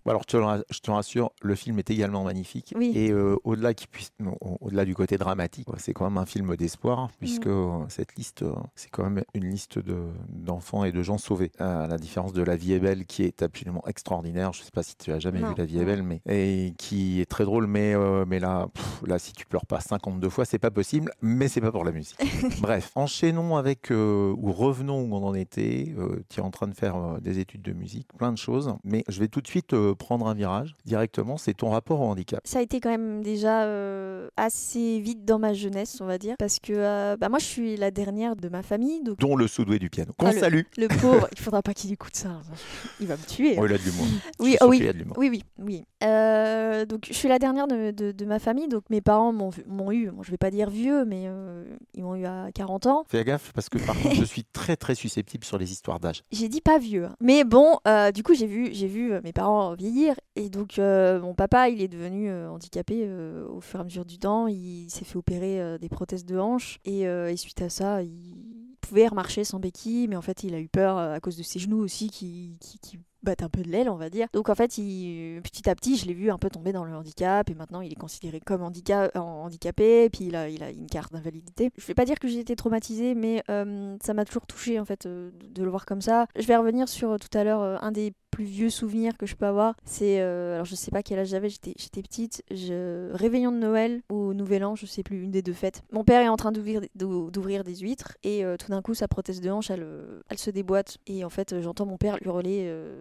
Alors, je te rassure, le film est également magnifique. Oui. Et euh, au-delà puisse- au- au-delà du côté dramatique, c'est quand même un film d'espoir, puisque euh, cette liste, euh, c'est quand même une liste de- d'enfants et de gens sauvés. À la différence de La vie est belle, qui est absolument extraordinaire. Je sais pas si tu as jamais Non, vu La vie est belle, mais et qui est très drôle, mais euh, mais là, pff, là, si tu pleures pas 52 fois, c'est pas possible. Mais c'est pas pour la musique. Bref, enchaînons avec euh, ou revenons où on en était. Euh, tu es en train de faire euh, des études de musique, plein de choses, mais je vais tout de suite euh, prendre un virage directement. C'est ton rapport au handicap. Ça a été quand même déjà euh, assez vite dans ma jeunesse, on va dire, parce que euh, bah, moi je suis la dernière de ma famille, donc dont le sous-doué du piano. Qu'on Ah, le- salue. le pauvre, il faudra pas qu'il écoute ça, hein. il va me tuer. Oh, il a de l'humour. Je Oui, suis oh oui. a. Oui, oui, oui. Euh, donc, je suis la dernière de, de- de ma famille. Donc, mes parents m'ont eu, bon, je vais pas dire vieux, mais ils m'ont eu à 40 ans. Fais gaffe parce que par contre, je suis très très susceptible sur les histoires J'ai dit pas vieux. hein. Mais bon, euh, du coup, j'ai vu, j'ai vu euh, mes parents vieillir. Et donc, euh, mon papa, il est devenu handicapé au fur et à mesure du temps. Il s'est fait opérer des prothèses de hanche. Et, suite à ça, il pouvait remarcher sans béquille. Mais en fait, il a eu peur à cause de ses genoux aussi qui battent un peu de l'aile, on va dire. Donc, en fait, il, petit à petit, je l'ai vu un peu tomber dans le handicap. Et maintenant, il est considéré comme en- handicapé. Et puis, il a, il a une carte d'invalidité. Je vais pas dire que j'ai été traumatisée, mais euh, ça m'a toujours touchée, en fait, euh, de, le voir comme ça. Je vais revenir sur euh, tout à l'heure euh, un des plus vieux souvenirs que je peux avoir. C'est, euh, alors je sais pas quel âge j'avais, j'étais, petite. Je... Réveillon de Noël ou Nouvel An, je sais plus, une des deux fêtes. Mon père est en train d'ouvrir, d'ou- d'ouvrir des huîtres et euh, tout d'un coup sa prothèse de hanche, elle, euh, elle se déboîte. Et en fait, euh, j'entends mon père hurler.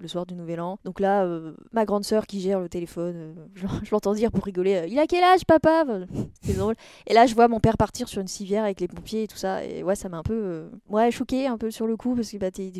le soir du Nouvel An. Donc là, euh, ma grande sœur qui gère le téléphone, euh, je, l'entends dire pour rigoler euh, Il a quel âge, papa? C'est drôle. Et là, je vois mon père partir sur une civière avec les pompiers et tout ça. Et ouais, ça m'a un peu ouais, choqué un peu sur le coup parce que bah, t'es,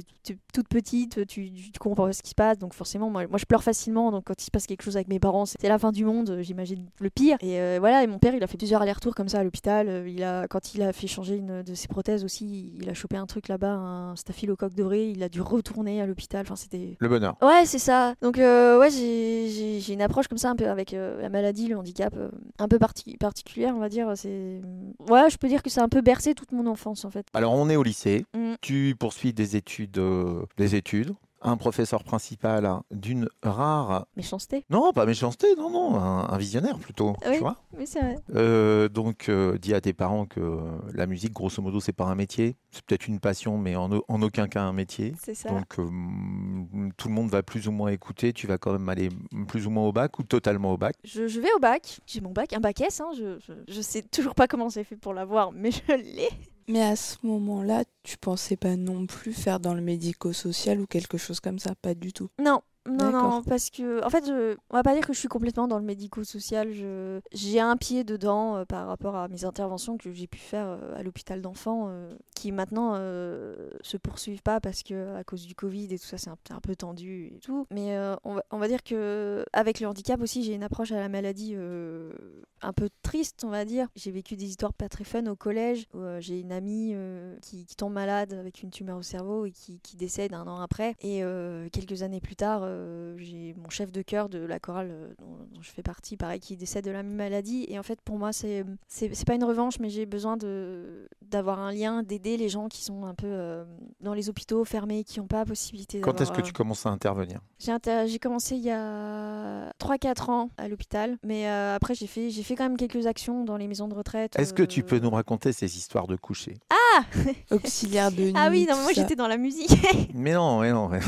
toute petite, tu, comprends pas ce qui se passe. Donc forcément, moi, je pleure facilement. Donc quand il se passe quelque chose avec mes parents, c'est la fin du monde. J'imagine le pire. Et voilà, et mon père, il a fait plusieurs allers-retours comme ça à l'hôpital. Il a, quand il a fait changer une de ses prothèses aussi, il a chopé un truc là-bas, un staphylocoque doré. Il a dû retourner à l'hôpital. Enfin, c'était Le bonheur. Ouais, c'est ça. Donc, euh, ouais, j'ai- une approche comme ça, un peu avec euh, la maladie, le handicap, euh, un peu parti- particulière, on va dire. C'est. Ouais, je peux dire que ça a un peu bercé toute mon enfance, en fait. Alors, on est au lycée. Mm. Tu poursuis des études, des études. Un professeur principal d'une rare, Méchanceté. non pas méchanceté, non non, un, un visionnaire plutôt, Oui. tu vois. Oui, c'est vrai. Euh, donc, euh, dis à tes parents que la musique, grosso modo, c'est pas un métier. C'est peut-être une passion, mais en, au- en aucun cas un métier. C'est ça. Donc, euh, tout le monde va plus ou moins écouter. Tu vas quand même aller plus ou moins au bac ou totalement au bac. Je, je vais au bac. J'ai mon bac, un bac S. Hein, je, je, je sais toujours pas comment c'est fait pour l'avoir, mais je l'ai. Mais à ce moment-là, tu pensais pas non plus faire dans le médico-social ou quelque chose comme ça, pas du tout. Non, Non, non, parce que, en fait, je, on va pas dire que je suis complètement dans le médico-social. Je, j'ai un pied dedans euh, par rapport à mes interventions que j'ai pu faire euh, à l'hôpital d'enfants, euh, qui maintenant se poursuivent pas parce que à cause du Covid et tout ça, c'est un, peu tendu et tout. Mais on, va, on va dire que avec le handicap aussi, j'ai une approche à la maladie un peu triste, on va dire. J'ai vécu des histoires pas très fun au collège. Où, j'ai une amie qui, qui tombe malade avec une tumeur au cerveau et qui, qui décède un an après. Et quelques années plus tard, euh, j'ai mon chef de chœur de la chorale euh, dont, dont je fais partie, pareil, qui décède de la même maladie. Et en fait, pour moi, c'est c'est pas une revanche, mais j'ai besoin de d'avoir un lien, d'aider les gens qui sont un peu euh, dans les hôpitaux fermés, qui n'ont pas la possibilité. Quand est-ce que tu commences à intervenir? J'ai inter- commencé il y a 3-4 ans à l'hôpital, mais euh, après j'ai fait, j'ai fait quand même quelques actions dans les maisons de retraite. Est-ce que tu peux nous raconter ces histoires de coucher? Auxiliaire de nuit. Ah oui, non, moi j'étais dans la musique. Mais non, mais non, mais,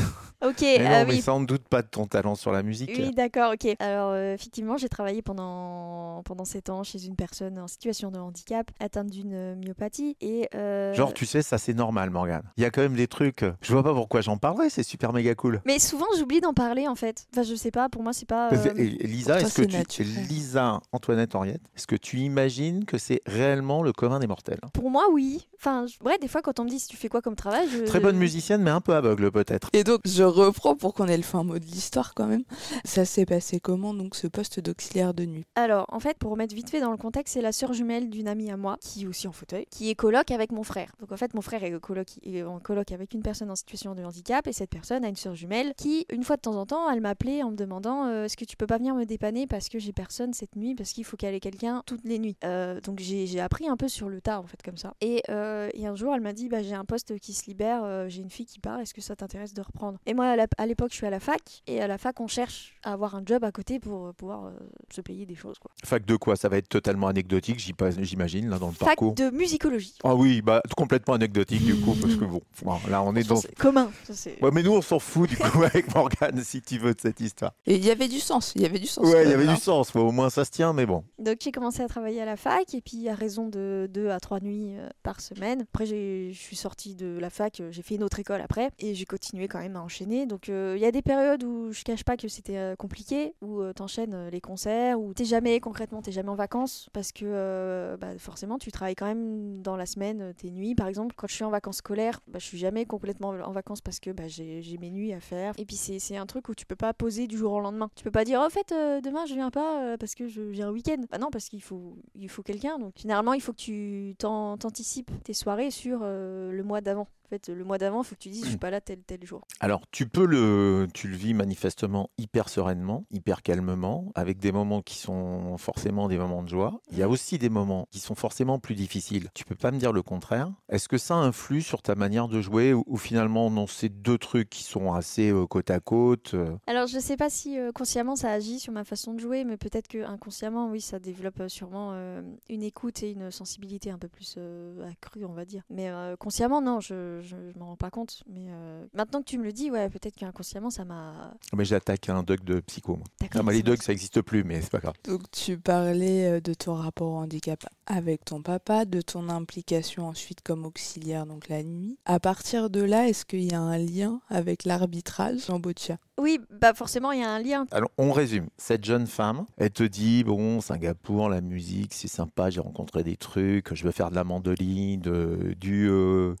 ok, mais non, ah mais oui. sans doute pas de ton talent sur la musique. Oui, d'accord, ok. Alors, euh, effectivement, j'ai travaillé pendant, pendant 7 ans chez une personne en situation de handicap, atteinte d'une euh, myopathie. Et, euh, Genre, tu sais, ça c'est normal, Morgane. Il y a quand même des trucs. Je vois pas pourquoi j'en parlerais, c'est super méga cool. Mais souvent, j'oublie d'en parler, en fait. Enfin, je sais pas, pour moi, c'est pas... euh, Et Lisa, est-ce que tu. Lisa Antoinette Henriette, est-ce que tu imagines que c'est réellement le commun des mortels Pour moi, oui. Enfin, ouais, des fois, quand on me dit si tu fais quoi comme travail, je... Très bonne musicienne, mais un peu aveugle peut-être. Et donc, je reprends pour qu'on ait le fin mot de l'histoire quand même. Ça s'est passé comment, donc, ce poste d'auxiliaire de nuit? Alors, en fait, pour remettre vite fait dans le contexte, c'est la sœur jumelle d'une amie à moi, qui est aussi en fauteuil, qui est coloc avec mon frère. Donc, en fait, mon frère est, coloc, en avec une personne en situation de handicap, et cette personne a une sœur jumelle qui, une fois de temps en temps, elle m'appelait en me demandant euh, Est-ce que tu peux pas venir me dépanner parce que j'ai personne cette nuit, parce qu'il faut qu'elle ait quelqu'un toutes les nuits. Euh, donc, j'ai appris un peu sur le tas, en fait, comme ça. Et, euh, un jour, elle m'a dit bah, J'ai un poste qui se libère, j'ai une fille qui part, est-ce que ça t'intéresse de reprendre? Moi, à l'époque, je suis à la fac, et à la fac, on cherche à avoir un job à côté pour euh, pouvoir euh, se payer des choses. Quoi. Fac de quoi? Ça va être totalement anecdotique, j'imagine, là dans le Fac parcours. de musicologie. Ah oui, bah complètement anecdotique du coup, parce que bon, là on est Ça, dans. c'est commun. ça, c'est- Ouais, mais nous on s'en fout du coup avec Morgane, si tu veux, de cette histoire. Et il y avait du sens, il y avait du sens. Ouais, il y avait hein. du sens, ouais, au moins ça se tient, mais bon. Donc j'ai commencé à travailler à la fac et puis à raison de 2 à 3 nuits euh, par semaine. Après je suis sortie de la fac, j'ai fait une autre école après et j'ai continué quand même à enchaîner. Donc euh, il y a des périodes où je cache pas que c'était euh, compliqué, où euh, t'enchaînes les concerts, où t'es jamais concrètement t'es jamais en vacances parce que bah, forcément tu travailles quand même dans la semaine tes nuits. Par exemple quand je suis en vacances scolaires, bah, je suis jamais complètement en vacances parce que bah, j'ai mes nuits à faire. Et puis c'est un truc où tu peux pas poser du jour au lendemain. Tu peux pas dire en fait demain je viens pas parce que je- j'ai un week-end. Bah non parce qu'il faut quelqu'un. Donc généralement il faut que tu t'an- t'anticipes tes soirées sur le mois d'avant. En fait le mois d'avant il faut que tu dises je suis pas là tel tel jour. Alors, tu peux le, tu le vis manifestement hyper sereinement, hyper calmement, avec des moments qui sont forcément des moments de joie. Il y a aussi des moments qui sont forcément plus difficiles. Tu peux pas me dire le contraire. Est-ce que ça influe sur ta manière de jouer ou, ou finalement, non, c'est deux trucs qui sont assez euh, côte à côte euh, Alors je sais pas si euh, consciemment ça agit sur ma façon de jouer, mais peut-être que inconsciemment oui ça développe euh, sûrement euh, une écoute et une sensibilité un peu plus euh, accrue on va dire. Mais euh, consciemment non, je, je, je m'en rends pas compte. Mais euh, maintenant que tu me le dis, ouais peut-être qu'inconsciemment ça m'a. Mais j'attaque un dog de psycho. moi. D'accord. Non, mais les dogs, ça n'existe plus, mais c'est pas grave. Donc tu parlais euh, de ton rapport au handicap avec ton papa, de ton implication ensuite comme auxiliaire donc la nuit. À partir de là, est-ce qu'il y a un lien avec l'arbitrage en boccia Oui, bah forcément il y a un lien. Alors, on résume. Cette jeune femme, elle te dit Bon, Singapour, la musique, c'est sympa, j'ai rencontré des trucs, je veux faire de la mandoline, de- du, euh,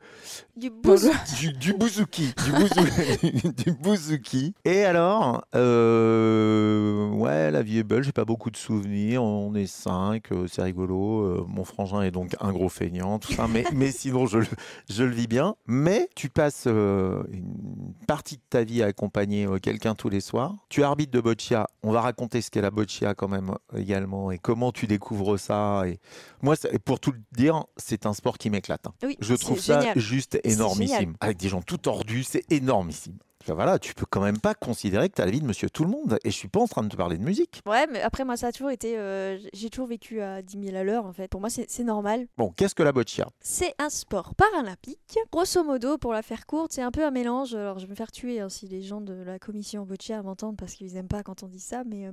Du bousou. du, bouzouki. Du, bouzou- du bouzouki. Et alors, euh, ouais, la vie est belle, j'ai pas beaucoup de souvenirs, on est cinq, euh, c'est rigolo. mon frangin est donc un gros feignant, tout ça, mais, mais sinon, je, le- je le vis bien. Mais tu passes euh, une partie de ta vie à accompagner quelqu'un tous les soirs. Tu arbitres de boccia. On va raconter ce qu'est la boccia quand même euh, également et comment tu découvres ça. Et moi, pour tout le dire, c'est un sport qui m'éclate. hein. Oui, Je trouve ça génial. juste énormissime. Avec des gens tout tordus, c'est énormissime. Voilà, tu peux quand même pas considérer que tu as la vie de monsieur tout le monde. Et je suis pas en train de te parler de musique. Ouais, mais après moi ça a toujours été, euh, j'ai toujours vécu à 10 000 à l'heure en fait. Pour moi c'est normal. Bon, qu'est-ce que la boccia? C'est un sport paralympique. Grosso modo, pour la faire courte, c'est un peu un mélange. Alors, je vais me faire tuer hein, si les gens de la commission Boccia m'entendent parce qu'ils n'aiment pas quand on dit ça, mais, euh,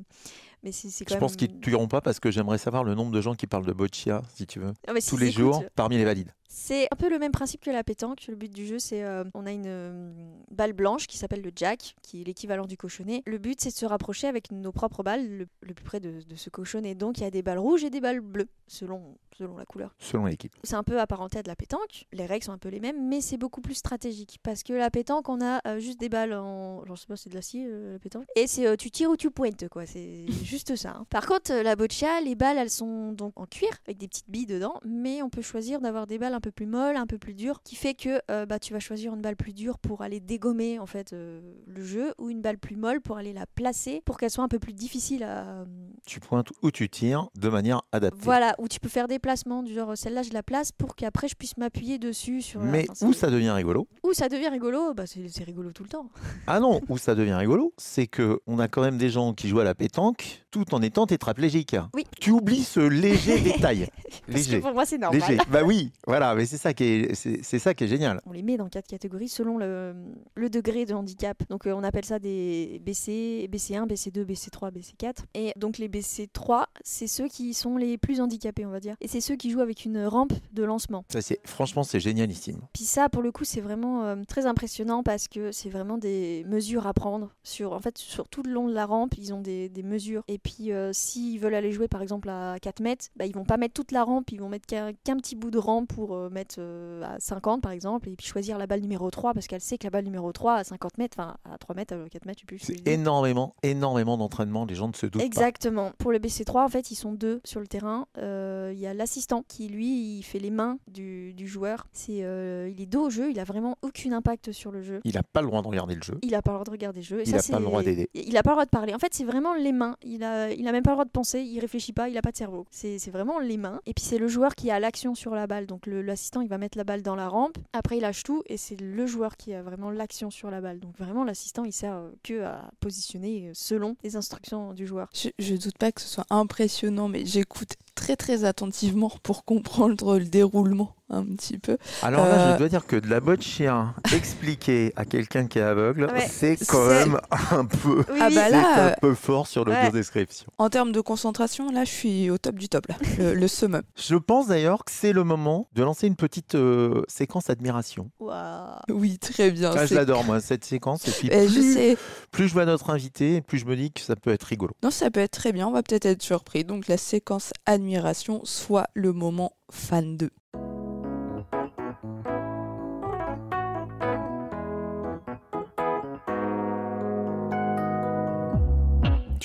Mais c'est c'est Je pense qu'ils ne tueront pas parce que j'aimerais savoir le nombre de gens qui parlent de boccia, si tu veux, Ah, si tous les jours parmi les valides. C'est un peu le même principe que la pétanque. Le but du jeu, c'est euh, on a une euh, balle blanche qui s'appelle le jack, qui est l'équivalent du cochonnet. Le but, c'est de se rapprocher avec nos propres balles le, le plus près de, de ce cochonnet. Donc, il y a des balles rouges et des balles bleues, selon, selon la couleur. Selon l'équipe. C'est un peu apparenté à de la pétanque. Les règles sont un peu les mêmes, mais c'est beaucoup plus stratégique. Parce que la pétanque, on a euh, juste des balles en. Genre, je sais pas, c'est de l'acier, euh, la pétanque. Et c'est euh, tu tires ou tu pointes, quoi. C'est juste ça. hein. Par contre, euh, la boccia, les balles, elles sont donc en cuir, avec des petites billes dedans. Mais on peut choisir d'avoir des balles un peu plus molles, un peu plus dures, qui fait que bah, tu vas choisir une balle plus dure pour aller dégommer, en fait, le jeu, ou une balle plus molle pour aller la placer, pour qu'elle soit un peu plus difficile à, Tu pointes ou tu tires de manière adaptée. voilà, où tu peux faire des placements, du genre celle-là je la place pour qu'après je puisse m'appuyer dessus sur. Mais où ça devient rigolo où ça devient rigolo, bah c'est rigolo tout le temps. Ah non, où ça devient rigolo, c'est que on a quand même des gens qui jouent à la pétanque tout en étant tétraplégiques. Oui. Tu oublies ce léger détail. Parce léger. que pour moi c'est normal. Léger. Bah oui, voilà, mais c'est ça qui est, c'est ça qui est génial. On les met dans quatre catégories selon le, le degré de handicap. Donc euh, on appelle ça des BC, BC1, BC2, BC3, BC4. Et donc les BC3, c'est ceux qui sont les plus handicapés, on va dire. Et c'est ceux qui jouent avec une rampe de lancement. Ça, c'est, franchement, c'est génialissime. Puis ça, pour le coup, c'est vraiment euh, très impressionnant parce que c'est vraiment des mesures à prendre. Sur, en fait, sur tout le long de la rampe, ils ont des, des mesures. Et puis, euh, s'ils veulent aller jouer, par exemple, à 4 mètres, bah, ils vont pas mettre toute la rampe, ils vont mettre qu'un qu'un petit bout de rampe pour euh, mettre à 50, par exemple, et puis choisir la balle numéro 3 parce qu'elle sait que la balle numéro 3 à 50 mètres, enfin, à 3 mètres, à 4 mètres, je sais plus. C'est énormément, énormément d'entraînement. Les gens ne se doutent Exactement. Pour le BC3, en fait, ils sont deux sur le terrain. Il y a l'assistant qui, lui, il fait les mains du, du joueur. C'est, euh, il est dos au jeu, il a vraiment aucun impact sur le jeu. Il n'a pas le droit de regarder le jeu. Il a pas le droit de regarder le jeu. Et Il ça, a pas le droit d'aider. Il a pas le droit de parler. En fait, c'est vraiment les mains. Il a, il a même pas le droit de penser. Il réfléchit pas. Il a pas de cerveau. C'est c'est vraiment les mains. Et puis c'est le joueur qui a l'action sur la balle. Donc l'assistant, il va mettre la balle dans la rampe. Après, il lâche tout et c'est le joueur qui a vraiment l'action sur la balle. Donc vraiment, l'assistant, il sert euh, que à positionner euh, selon les instructions du joueur. Je, je doute pas que ce soit impressionnant, mais j'écoute très très attentivement pour comprendre le déroulement un petit peu. Alors là, Euh, je dois dire que de la boccia expliquer à quelqu'un qui est aveugle, Ouais, c'est quand même un peu, Oui, Ah bah c'est là, un euh, peu fort sur Ouais. l'audio-description. En termes de concentration, là, je suis au top du top, là. Le, le summum. Je pense d'ailleurs que c'est le moment de lancer une petite euh, séquence admiration. Waouh. Oui, très bien. Ah, je l'adore moi cette séquence et puis Eh, je plus, sais. plus je vois notre invité, plus je me dis que ça peut être rigolo. Non, ça peut être très bien, on va peut-être être surpris. Donc la séquence admiration, soit le moment fan 2.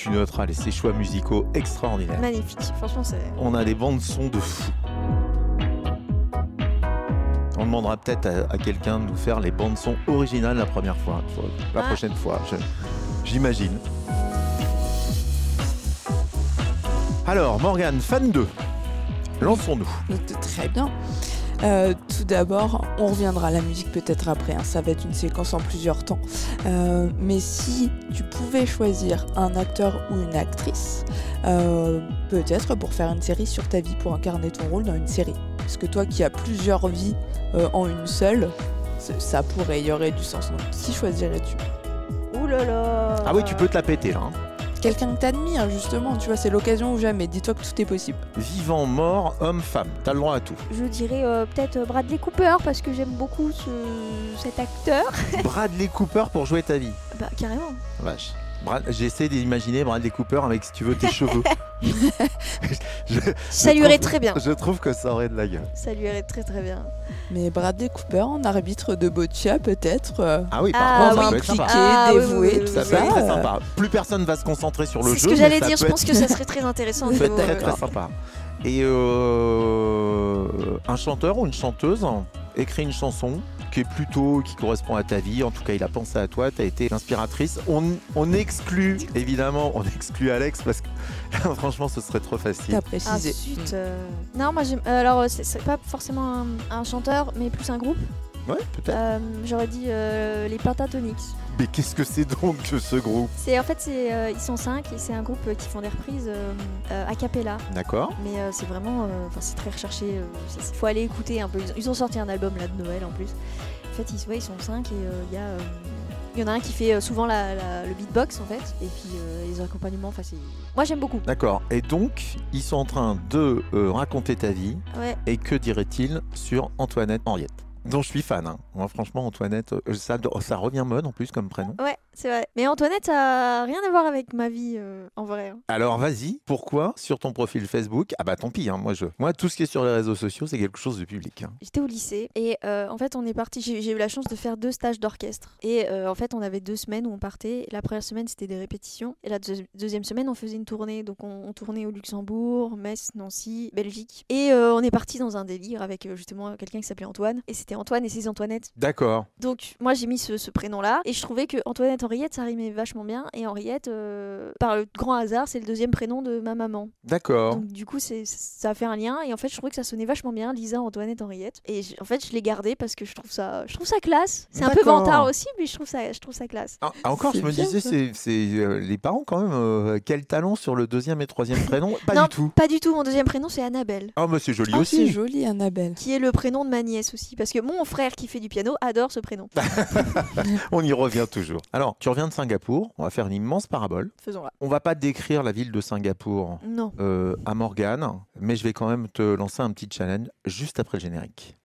Tu noteras les ces choix musicaux extraordinaires. Magnifique. Franchement, c'est. On a des bandes son de fou. On demandera peut-être à, à quelqu'un de nous faire les bandes son originales la première fois, la Ah. prochaine fois, j'imagine. Alors, Morgane, fan 2, lançons-nous. Très bien. Euh, tout d'abord, on reviendra à la musique peut-être après, hein, ça va être une séquence en plusieurs temps. Euh, mais si tu pouvais choisir un acteur ou une actrice, euh, peut-être pour faire une série sur ta vie, pour incarner ton rôle dans une série. Parce que toi qui as plusieurs vies euh, en une seule, ça pourrait, y aurait du sens. Donc qui choisirais-tu? Ouh là là. Ah oui, tu peux te la péter là. hein. Quelqu'un que t'admires justement, tu vois, c'est l'occasion ou jamais. Dis-toi que tout est possible. Vivant, mort, homme, femme, t'as le droit à tout. Je dirais euh, peut-être euh, Bradley Cooper parce que j'aime beaucoup ce- cet acteur. Bradley Cooper pour jouer ta vie. Bah carrément. Vache. Brad- J'essaie d'imaginer Bradley Cooper avec, si tu veux, tes cheveux. je, Ça lui irait très bien. je trouve que ça aurait de la gueule. Ça lui irait très très bien. Mais Bradley Cooper en arbitre de boccia peut-être. euh, Ah oui, par Ah contre, ça oui, peut être cliquer, sympa. Ah, dévoué, tout Ça peut être très sympa. Plus personne va se concentrer sur le C'est jeu. ce que j'allais dire. Je pense être- que ça serait très intéressant. ça peut être très très sympa. Et euh, un chanteur ou une chanteuse écrit une chanson qui est plutôt qui correspond à ta vie. En tout cas, il a pensé à toi. Tu as été l'inspiratrice. On, on exclut évidemment, on exclut Alex parce que là, franchement, ce serait trop facile. T'as Ah précisé. zut. euh. Non, moi j'aime. euh, alors, c'est c'est pas forcément un, un chanteur, mais plus un groupe. Ouais, peut-être. Euh, J'aurais dit euh, les Pentatonix. Mais qu'est-ce que c'est donc que ce groupe C'est en fait, c'est euh, ils sont cinq et c'est un groupe euh, qui font des reprises euh, euh, a cappella. D'accord. Mais c'est vraiment, c'est très recherché. Il faut aller écouter un peu. Ils ont, ils ont sorti un album là de Noël en plus. En fait, ils, ouais, ils sont cinq et il y a Il y en a un qui fait souvent la- la- le beatbox en fait, et puis euh, les accompagnements. Enfin, c'est- moi j'aime beaucoup. D'accord. Et donc, ils sont en train de euh, raconter ta vie. Ouais. Et que dirait-il sur Antoinette Henriette? Dont je suis fan. hein. Moi, franchement, Antoinette, euh, ça, ça revient mode en plus comme prénom. Ouais, c'est vrai. Mais Antoinette, ça a rien à voir avec ma vie euh, en vrai. hein. Alors, vas-y, pourquoi sur ton profil Facebook Ah bah tant pis, hein, moi, je... moi, tout ce qui est sur les réseaux sociaux, c'est quelque chose de public. J'étais au lycée et euh, en fait on est parti. J'ai eu la chance de faire deux stages d'orchestre et en fait on avait deux semaines où on partait. La première semaine c'était des répétitions et la deuxi- deuxième semaine on faisait une tournée. Donc on, on tournait au Luxembourg, Metz, Nancy, Belgique et on est parti dans un délire avec justement quelqu'un qui s'appelait Antoine et c'était Antoine et ses Antoinettes. D'accord. Donc moi j'ai mis ce, ce prénom-là et je trouvais que Antoinette Henriette ça rimait vachement bien et Henriette euh, par le grand hasard c'est le deuxième prénom de ma maman. D'accord. Donc du coup c'est ça a fait un lien et en fait je trouvais que ça sonnait vachement bien Lisa Antoinette Henriette et en fait je l'ai gardé parce que je trouve ça je trouve ça classe. C'est un peu vantard aussi mais je trouve ça je trouve ça classe. Ah, encore, je C'est me bien, disais, ça. c'est c'est, euh, les parents quand même, euh, quel talent sur le deuxième et troisième prénom Pas non, du tout. Pas du tout, mon deuxième prénom c'est Annabelle Ah, mais c'est joli Ah, c'est aussi. joli, Annabelle. qui est le prénom de ma nièce aussi parce que mon frère qui fait du piano adore ce prénom. On y revient toujours. Alors, tu reviens de Singapour, on va faire une immense parabole. Faisons-la. On va pas décrire la ville de Singapour Non. euh, à Morgane, mais je vais quand même te lancer un petit challenge juste après le générique.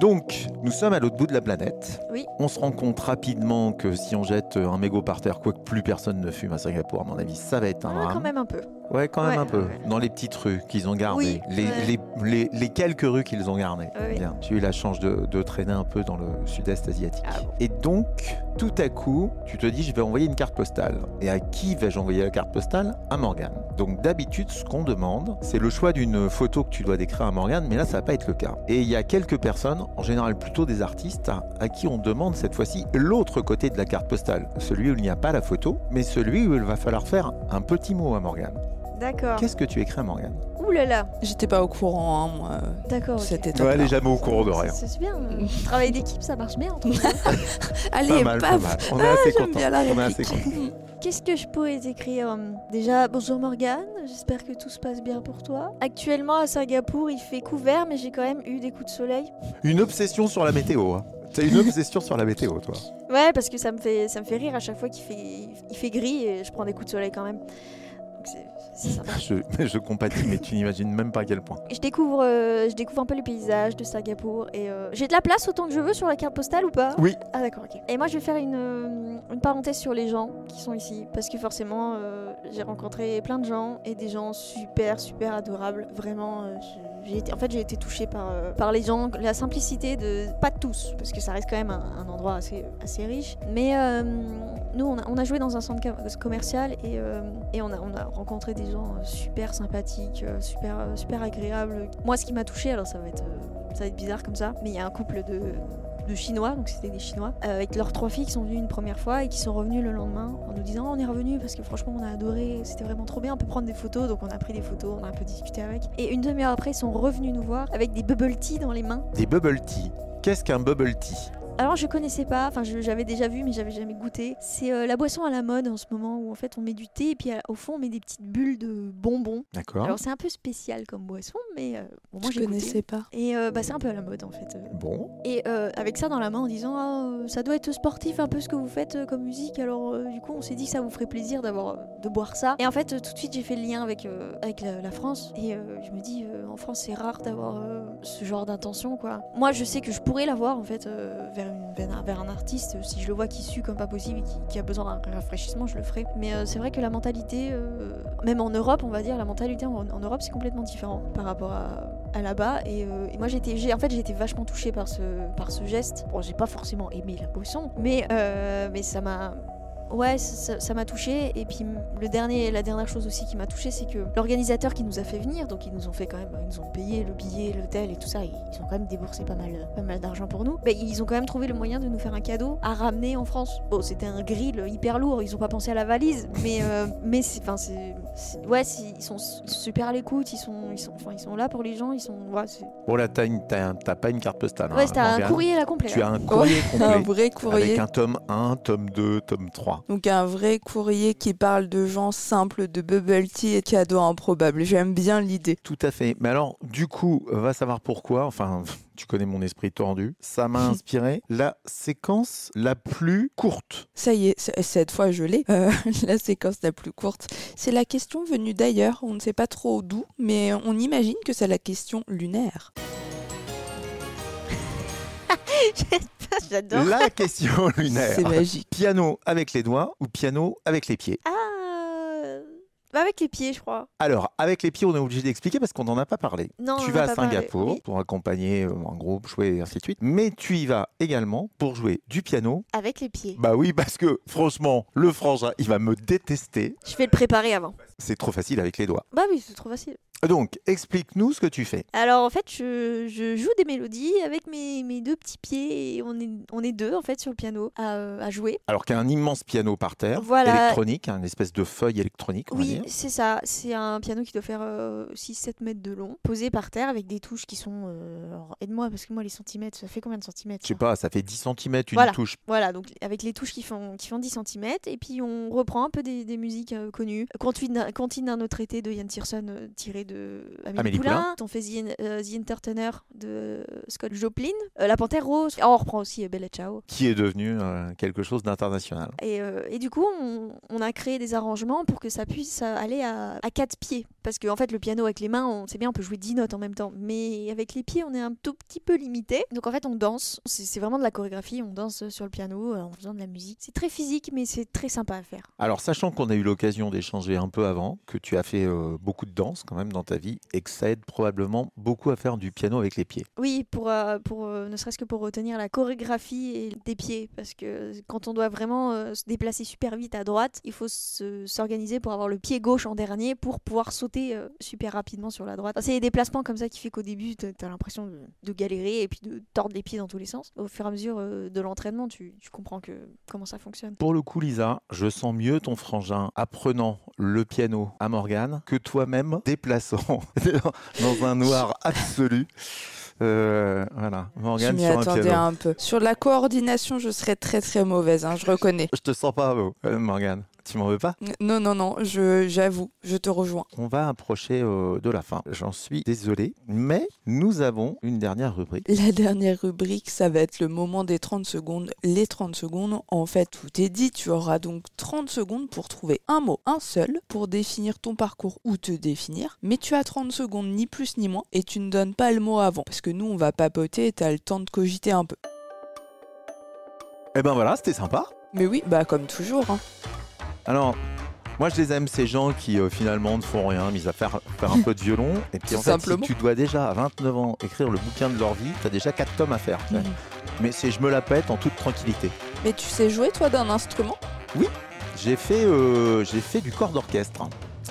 Donc, nous sommes à l'autre bout de la planète. Oui. On se rend compte rapidement que si on jette un mégot par terre, quoique plus personne ne fume à Singapour, à mon avis, ça va être un Ah, drame. quand même un peu. Ouais, quand même Ouais, un peu. ouais. Dans les petites rues qu'ils ont gardées. Oui, les, ouais. les, les- les quelques rues qu'ils ont gardées. Ouais, oui. Bien. J'ai eu la chance de, de traîner un peu dans le sud-est asiatique. Ah bon. Et donc, tout à coup, tu te dis, je vais envoyer une carte postale. Et à qui vais-je envoyer la carte postale? À Morgane. Donc d'habitude, ce qu'on demande, c'est le choix d'une photo que tu dois décrire à Morgane, mais là, ça va pas être le cas. Et il y a quelques personnes, en général plutôt des artistes, à, qui on demande cette fois-ci l'autre côté de la carte postale. Celui où il n'y a pas la photo, mais celui où il va falloir faire un petit mot à Morgane. D'accord. Qu'est-ce que tu écris à Morgane? Ouh là là. J'étais pas au courant, hein, moi, D'accord. ok. cette étape. elle est jamais au courant de rien. C'est bien. Travail d'équipe, ça marche bien. entre nous. Allez, Pas mal, pas paf mal. On est assez J'aime content. bien la On est assez réplique. Qu'est-ce que je pourrais t'écrire euh, Déjà, bonjour Morgane, j'espère que tout se passe bien pour toi. Actuellement à Singapour, il fait couvert, mais j'ai quand même eu des coups de soleil. Une obsession sur la météo. hein. T'as une obsession sur la météo, toi. Ouais, parce que ça me fait, ça me fait rire à chaque fois qu'il fait, il fait gris et je prends des coups de soleil quand même. C'est- sympa. Je, je compatis, mais tu n'imagines même pas à quel point. Je découvre, euh, je découvre un peu les paysages de Singapour et euh, j'ai de la place autant que je veux sur la carte postale ou pas? Oui. Ah d'accord, ok. Et moi je vais faire une, euh, une parenthèse sur les gens qui sont ici parce que forcément euh, j'ai rencontré plein de gens et des gens super super adorables. Vraiment, je- été, en fait j'ai été touchée par, euh, par les gens, la simplicité de pas tous parce que ça reste quand même un, endroit assez, assez riche. Mais euh, nous on a, on a joué dans un centre com- commercial et, euh, et on, a, on a rencontré des gens super sympathiques, super, super agréables. Moi ce qui m'a touchée, alors ça va être, ça va être bizarre comme ça, mais il y a un couple de de Chinois, donc c'était des Chinois, euh, avec leurs trois filles qui sont venues une première fois et qui sont revenus le lendemain en nous disant on est revenus parce que franchement on a adoré, c'était vraiment trop bien, on peut prendre des photos, donc on a pris des photos, on a un peu discuté avec. Et une demi-heure après ils sont revenus nous voir avec des bubble tea dans les mains. Des bubble tea. Qu'est-ce qu'un bubble tea? Alors je connaissais pas, enfin je- j'avais déjà vu mais j'avais jamais goûté. C'est euh, la boisson à la mode en ce moment où en fait on met du thé et puis euh, au fond on met des petites bulles de bonbons. D'accord. Alors c'est un peu spécial comme boisson mais euh, bon, moi Je j'ai goûté. connaissais pas. Et euh, bah, c'est un peu à la mode en fait. Bon. Et euh, avec ça dans la main en disant Ah, euh, ça doit être sportif un peu ce que vous faites euh, comme musique alors euh, du coup on s'est dit que ça vous ferait plaisir d'avoir de boire ça et en fait euh, tout de suite j'ai fait le lien avec euh, avec la, la France et euh, je me dis euh, en France c'est rare d'avoir euh, ce genre d'intention quoi moi je sais que je pourrais l'avoir en fait euh, vers, un, artiste si je le vois qui sue comme pas possible et qui, a besoin d'un rafraîchissement je le ferai. Mais euh, c'est vrai que la mentalité euh, même en Europe on va dire la mentalité en, Europe c'est complètement différent par rapport à, là-bas. Et, euh, moi j'ai en fait été vachement touchée par ce geste. Bon j'ai pas forcément aimé la euh, mais ça m'a Ouais, ça m'a touché et puis le dernier, la dernière chose aussi qui m'a touché, c'est que l'organisateur qui nous a fait venir, donc ils nous ont fait quand même, ils nous ont payé le billet, l'hôtel et tout ça, ils ils ont quand même déboursé pas mal, pas mal d'argent pour nous. Mais ils ont quand même trouvé le moyen de nous faire un cadeau à ramener en France. Bon, c'était un grill hyper lourd, ils ont pas pensé à la valise, mais euh, mais c'est, enfin c'est, ouais, ils sont super à l'écoute, ils sont, ils sont, enfin ils sont là pour les gens, ils sont, ouais, Bon, là, t'as une- t'as- t'as pas une carte postale. hein, ouais, c'était un courrier là complet. Tu as un courrier Un complet. vrai Avec courrier. un tome 1, tome 2, tome 3. Donc un vrai courrier qui parle de gens simples, de bubble tea et de cadeaux improbables. J'aime bien l'idée. Tout à fait. Mais alors, du coup, va savoir pourquoi. Enfin, tu connais mon esprit tordu. Ça m'a inspiré la séquence la plus courte. Ça y est, cette fois je l'ai. Euh, la séquence la plus courte. C'est la question venue d'ailleurs, on ne sait pas trop d'où, mais on imagine que c'est la question lunaire. J'adore. La question lunaire. C'est magique. Piano avec les doigts ou piano avec les pieds Ah, bah avec les pieds, je crois. Alors, avec les pieds, on est obligé d'expliquer parce qu'on n'en a pas parlé. Non, tu on vas a à pas Singapour pour accompagner euh, un groupe, jouer et ainsi de suite. Mais tu y vas également pour jouer du piano. Avec les pieds. Bah oui, parce que franchement, le frangin, il va me détester. Je vais le préparer avant. C'est trop facile avec les doigts. Bah oui, c'est trop facile. Donc, explique-nous ce que tu fais. Alors en fait, je, je joue des mélodies avec mes, mes deux petits pieds et on est, on est deux en fait sur le piano à, euh, à jouer. Alors qu'il y a un immense piano par terre, Voilà. électronique, une espèce de feuille électronique, on Oui, c'est ça. C'est un piano qui doit faire 6-7 mètres de long, posé par terre avec des touches qui sont... euh, alors, aide-moi parce que moi les centimètres, ça fait combien de centimètres Je sais pas, ça fait 10 cm une Voilà. touche. Voilà, donc avec les touches qui font, qui font 10 cm, et puis on reprend un peu des, des musiques euh, connues. Cantine, d'un autre été de Yann Tierson, euh, tiré de Amélie, Amélie Poulain. On fait The, euh, The Entertainer de Scott Joplin. Euh, La Panthère Rose. Ah, on reprend aussi euh, Bella Ciao. qui est devenu euh, quelque chose d'international. Et, et du coup, on, on a créé des arrangements pour que ça puisse aller à, à quatre pieds. Parce qu'en en fait, le piano avec les mains, on sait bien, on peut jouer 10 notes en même temps. Mais avec les pieds, on est un tout petit peu limité. Donc en fait, on danse. C'est vraiment de la chorégraphie. On danse sur le piano en faisant de la musique. C'est très physique, mais c'est très sympa à faire. Alors, sachant qu'on a eu l'occasion d'échanger un peu avant, que tu as fait euh, beaucoup de danse quand même dans ta vie, et que ça aide probablement beaucoup à faire du piano avec les pieds. Oui, pour, euh, pour euh, ne serait-ce que pour retenir la chorégraphie et des pieds. Parce que quand on doit vraiment euh, se déplacer super vite à droite, il faut se- s'organiser pour avoir le pied gauche en dernier pour pouvoir sauter super rapidement sur la droite. Enfin, c'est des déplacements comme ça qui fait qu'au début, tu as l'impression de, de galérer et puis de tordre les pieds dans tous les sens. Au fur et à mesure de l'entraînement, tu, tu comprends que, comment ça fonctionne. Pour le coup, Lisa, je sens mieux ton frangin apprenant le piano à Morgane que toi-même dans un noir absolu. Euh, voilà, Je Morgane m'y sur un attendais piano. un peu. Sur la coordination, je serais très très mauvaise, hein, je reconnais. Je te sens pas beau, euh, Morgane. Tu m'en veux pas? Non, non, non, je- j'avoue, je te rejoins. On va approcher euh, de la fin. J'en suis désolé, mais nous avons une dernière rubrique. La dernière rubrique, ça va être le moment des 30 secondes. Les 30 secondes, en fait, tout est dit. Tu auras donc 30 secondes pour trouver un mot, un seul, pour définir ton parcours ou te définir. Mais tu as 30 secondes, ni plus ni moins, et tu ne donnes pas le mot avant. Parce que nous, on va papoter et tu as le temps de cogiter un peu. Eh ben voilà, c'était sympa. Mais oui, bah comme toujours. hein. Alors, moi je les aime ces gens qui euh, finalement ne font rien, mis à faire, faire un peu de violon. Et puis en fait, si tu dois déjà à 29 ans écrire le bouquin de leur vie, t'as déjà 4 tomes à faire. Mais c'est je me la pète en toute tranquillité. Mais tu sais jouer, toi, d'un instrument? J'ai fait, euh, j'ai fait du corps d'orchestre. hein,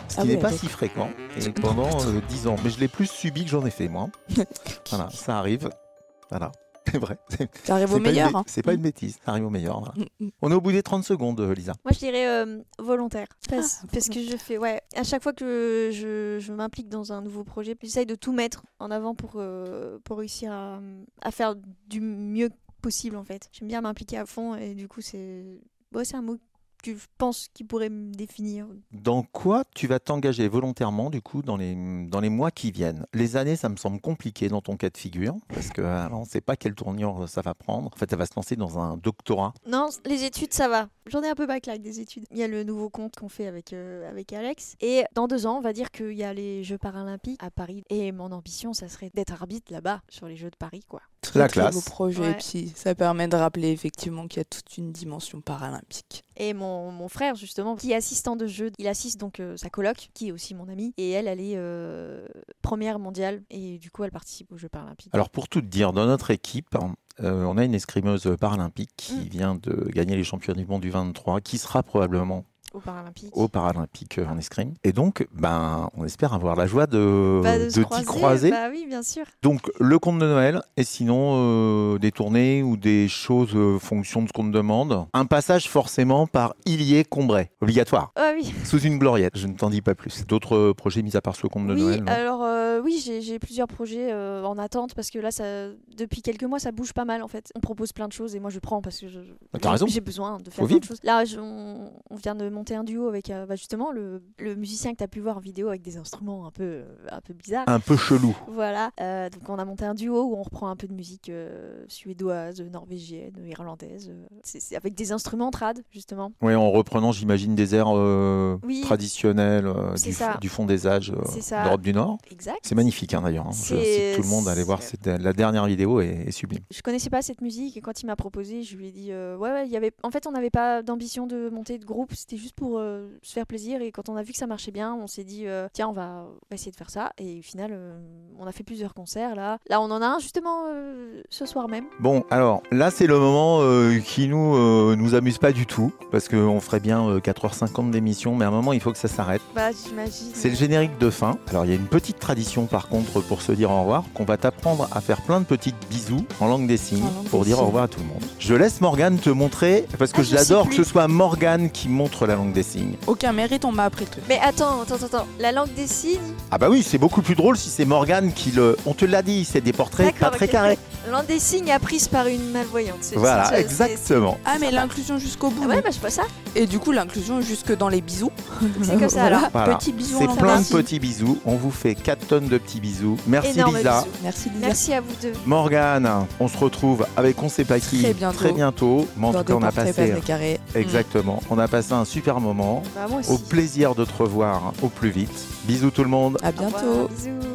Ce qui Ah n'est ouais, pas si fréquent et pendant euh, 10 ans. Mais je l'ai plus subi que j'en ai fait, moi. voilà, ça arrive. Voilà, c'est vrai. C'est T'arrives au meilleur. hein. c'est pas une bêtise, ça arrive au meilleur. voilà. Mm, mm. On est au bout des 30 secondes, euh, Lisa. Moi, je dirais euh, volontaire. Parce, Ah, parce que je fais, ouais, à chaque fois que je, je m'implique dans un nouveau projet, j'essaye de tout mettre en avant pour, euh, pour réussir à, à faire du mieux possible, en fait. J'aime bien m'impliquer à fond et du coup, c'est ouais, c'est un mot que je pense qui pourrait me définir. Dans quoi tu vas t'engager volontairement du coup dans les, dans les mois qui viennent? Les années, ça me semble compliqué dans ton cas de figure parce que euh, on ne sait pas quelle tournure ça va prendre. En fait, elle va se lancer dans un doctorat. Non, les études, ça va. J'en ai un peu backlog des études. Il y a le nouveau compte qu'on fait avec, euh, avec Alex. Et dans deux ans, on va dire qu'il y a les Jeux paralympiques à Paris. Et mon ambition, ça serait d'être arbitre là-bas, sur les Jeux de Paris, quoi. Très, La très classe. beau projet. Ouais. Et puis, ça permet de rappeler effectivement qu'il y a toute une dimension paralympique. Et mon, mon frère, justement, qui est assistant de jeu, il assiste donc euh, sa coloc, qui est aussi mon amie. Et elle, elle est euh, première mondiale. Et du coup, elle participe aux Jeux paralympiques. Alors pour tout dire, dans notre équipe, euh, on a une escrimeuse paralympique qui Mm. vient de gagner les championnats du monde du 23, qui sera probablement Aux Paralympiques. aux Paralympiques euh, en escrime. Et donc, ben, on espère avoir la joie de, Bah, de croiser. Bah oui, bien sûr. Donc le conte de Noël, et sinon euh, des tournées ou des choses euh, fonction de ce qu'on te demande. Un passage forcément par Illier-Combray, obligatoire, Ah oui. sous une gloriette. Je ne t'en dis pas plus. D'autres projets mis à part ce conte de oui, Noël alors euh, oui, j'ai plusieurs projets euh, en attente parce que là, ça, depuis quelques mois, ça bouge pas mal en fait. On propose plein de choses et moi je prends parce que raison. j'ai besoin de faire Faut plein de choses. Là, je- on, on vient de monter un duo avec euh, bah, justement le, le musicien que tu as pu voir en vidéo avec des instruments un peu, euh, un peu bizarres. Un peu chelou. Voilà, euh, donc on a monté un duo où on reprend un peu de musique euh, suédoise, norvégienne, irlandaise, euh, c'est avec des instruments trad justement. Oui, en reprenant, j'imagine, des airs euh, Oui. traditionnels euh, du, du fond des âges euh, d'Europe du Nord. Exact. C'est magnifique hein, d'ailleurs. hein. Je tout le monde à aller voir. cette- la dernière vidéo est, est sublime. Je connaissais pas cette musique et quand il m'a proposé, je lui ai dit euh, ouais ouais, il y avait en fait on n'avait pas d'ambition de monter de groupe, c'était juste pour euh, se faire plaisir et quand on a vu que ça marchait bien, on s'est dit euh, tiens, on va, on va essayer de faire ça et au final on a fait plusieurs concerts là. Là, on en a un justement ce soir même. Bon, alors là, c'est le moment qui nous nous amuse pas du tout parce qu'on ferait bien euh, 4h50 d'émission, mais à un moment, il faut que ça s'arrête. Bah, j'imagine. C'est le générique de fin. Alors, il y a une petite tradition par contre pour se dire au revoir qu'on va t'apprendre à faire plein de petites bisous en langue des signes langue pour des dire au revoir à tout le monde. Je laisse Morgane te montrer parce que Ah, je l'adore que ce soit Morgane qui montre la langue des signes. Aucun mérite, on m'a appris le truc. Mais attends, attends, attends, la langue des signes. Ah bah oui, c'est beaucoup plus drôle si c'est Morgane qui le. On te l'a dit, c'est des portraits pas très carrés. La langue des signes apprise par une malvoyante. C'est- Voilà, c'est- exactement. Ah, mais l'inclusion jusqu'au bout. Ah ouais, bah je vois ça. Et du coup, l'inclusion jusque dans les bisous. C'est comme ça, Voilà, alors. Voilà. Petit bisou en C'est plein de petits bisous. On vous fait 4 tonnes de petits bisous. Merci Énorme Lisa. bisous. Merci Lisa. Merci à vous deux. Morgane, on se retrouve avec On sait pas qui Très bientôt. très bientôt. Mais en tout cas, on a passé. carrés. Exactement. On a passé un super moment. Bah, moi aussi. Au plaisir de te revoir au plus vite. Bisous tout le monde. À Au revoir, bientôt. Bisous.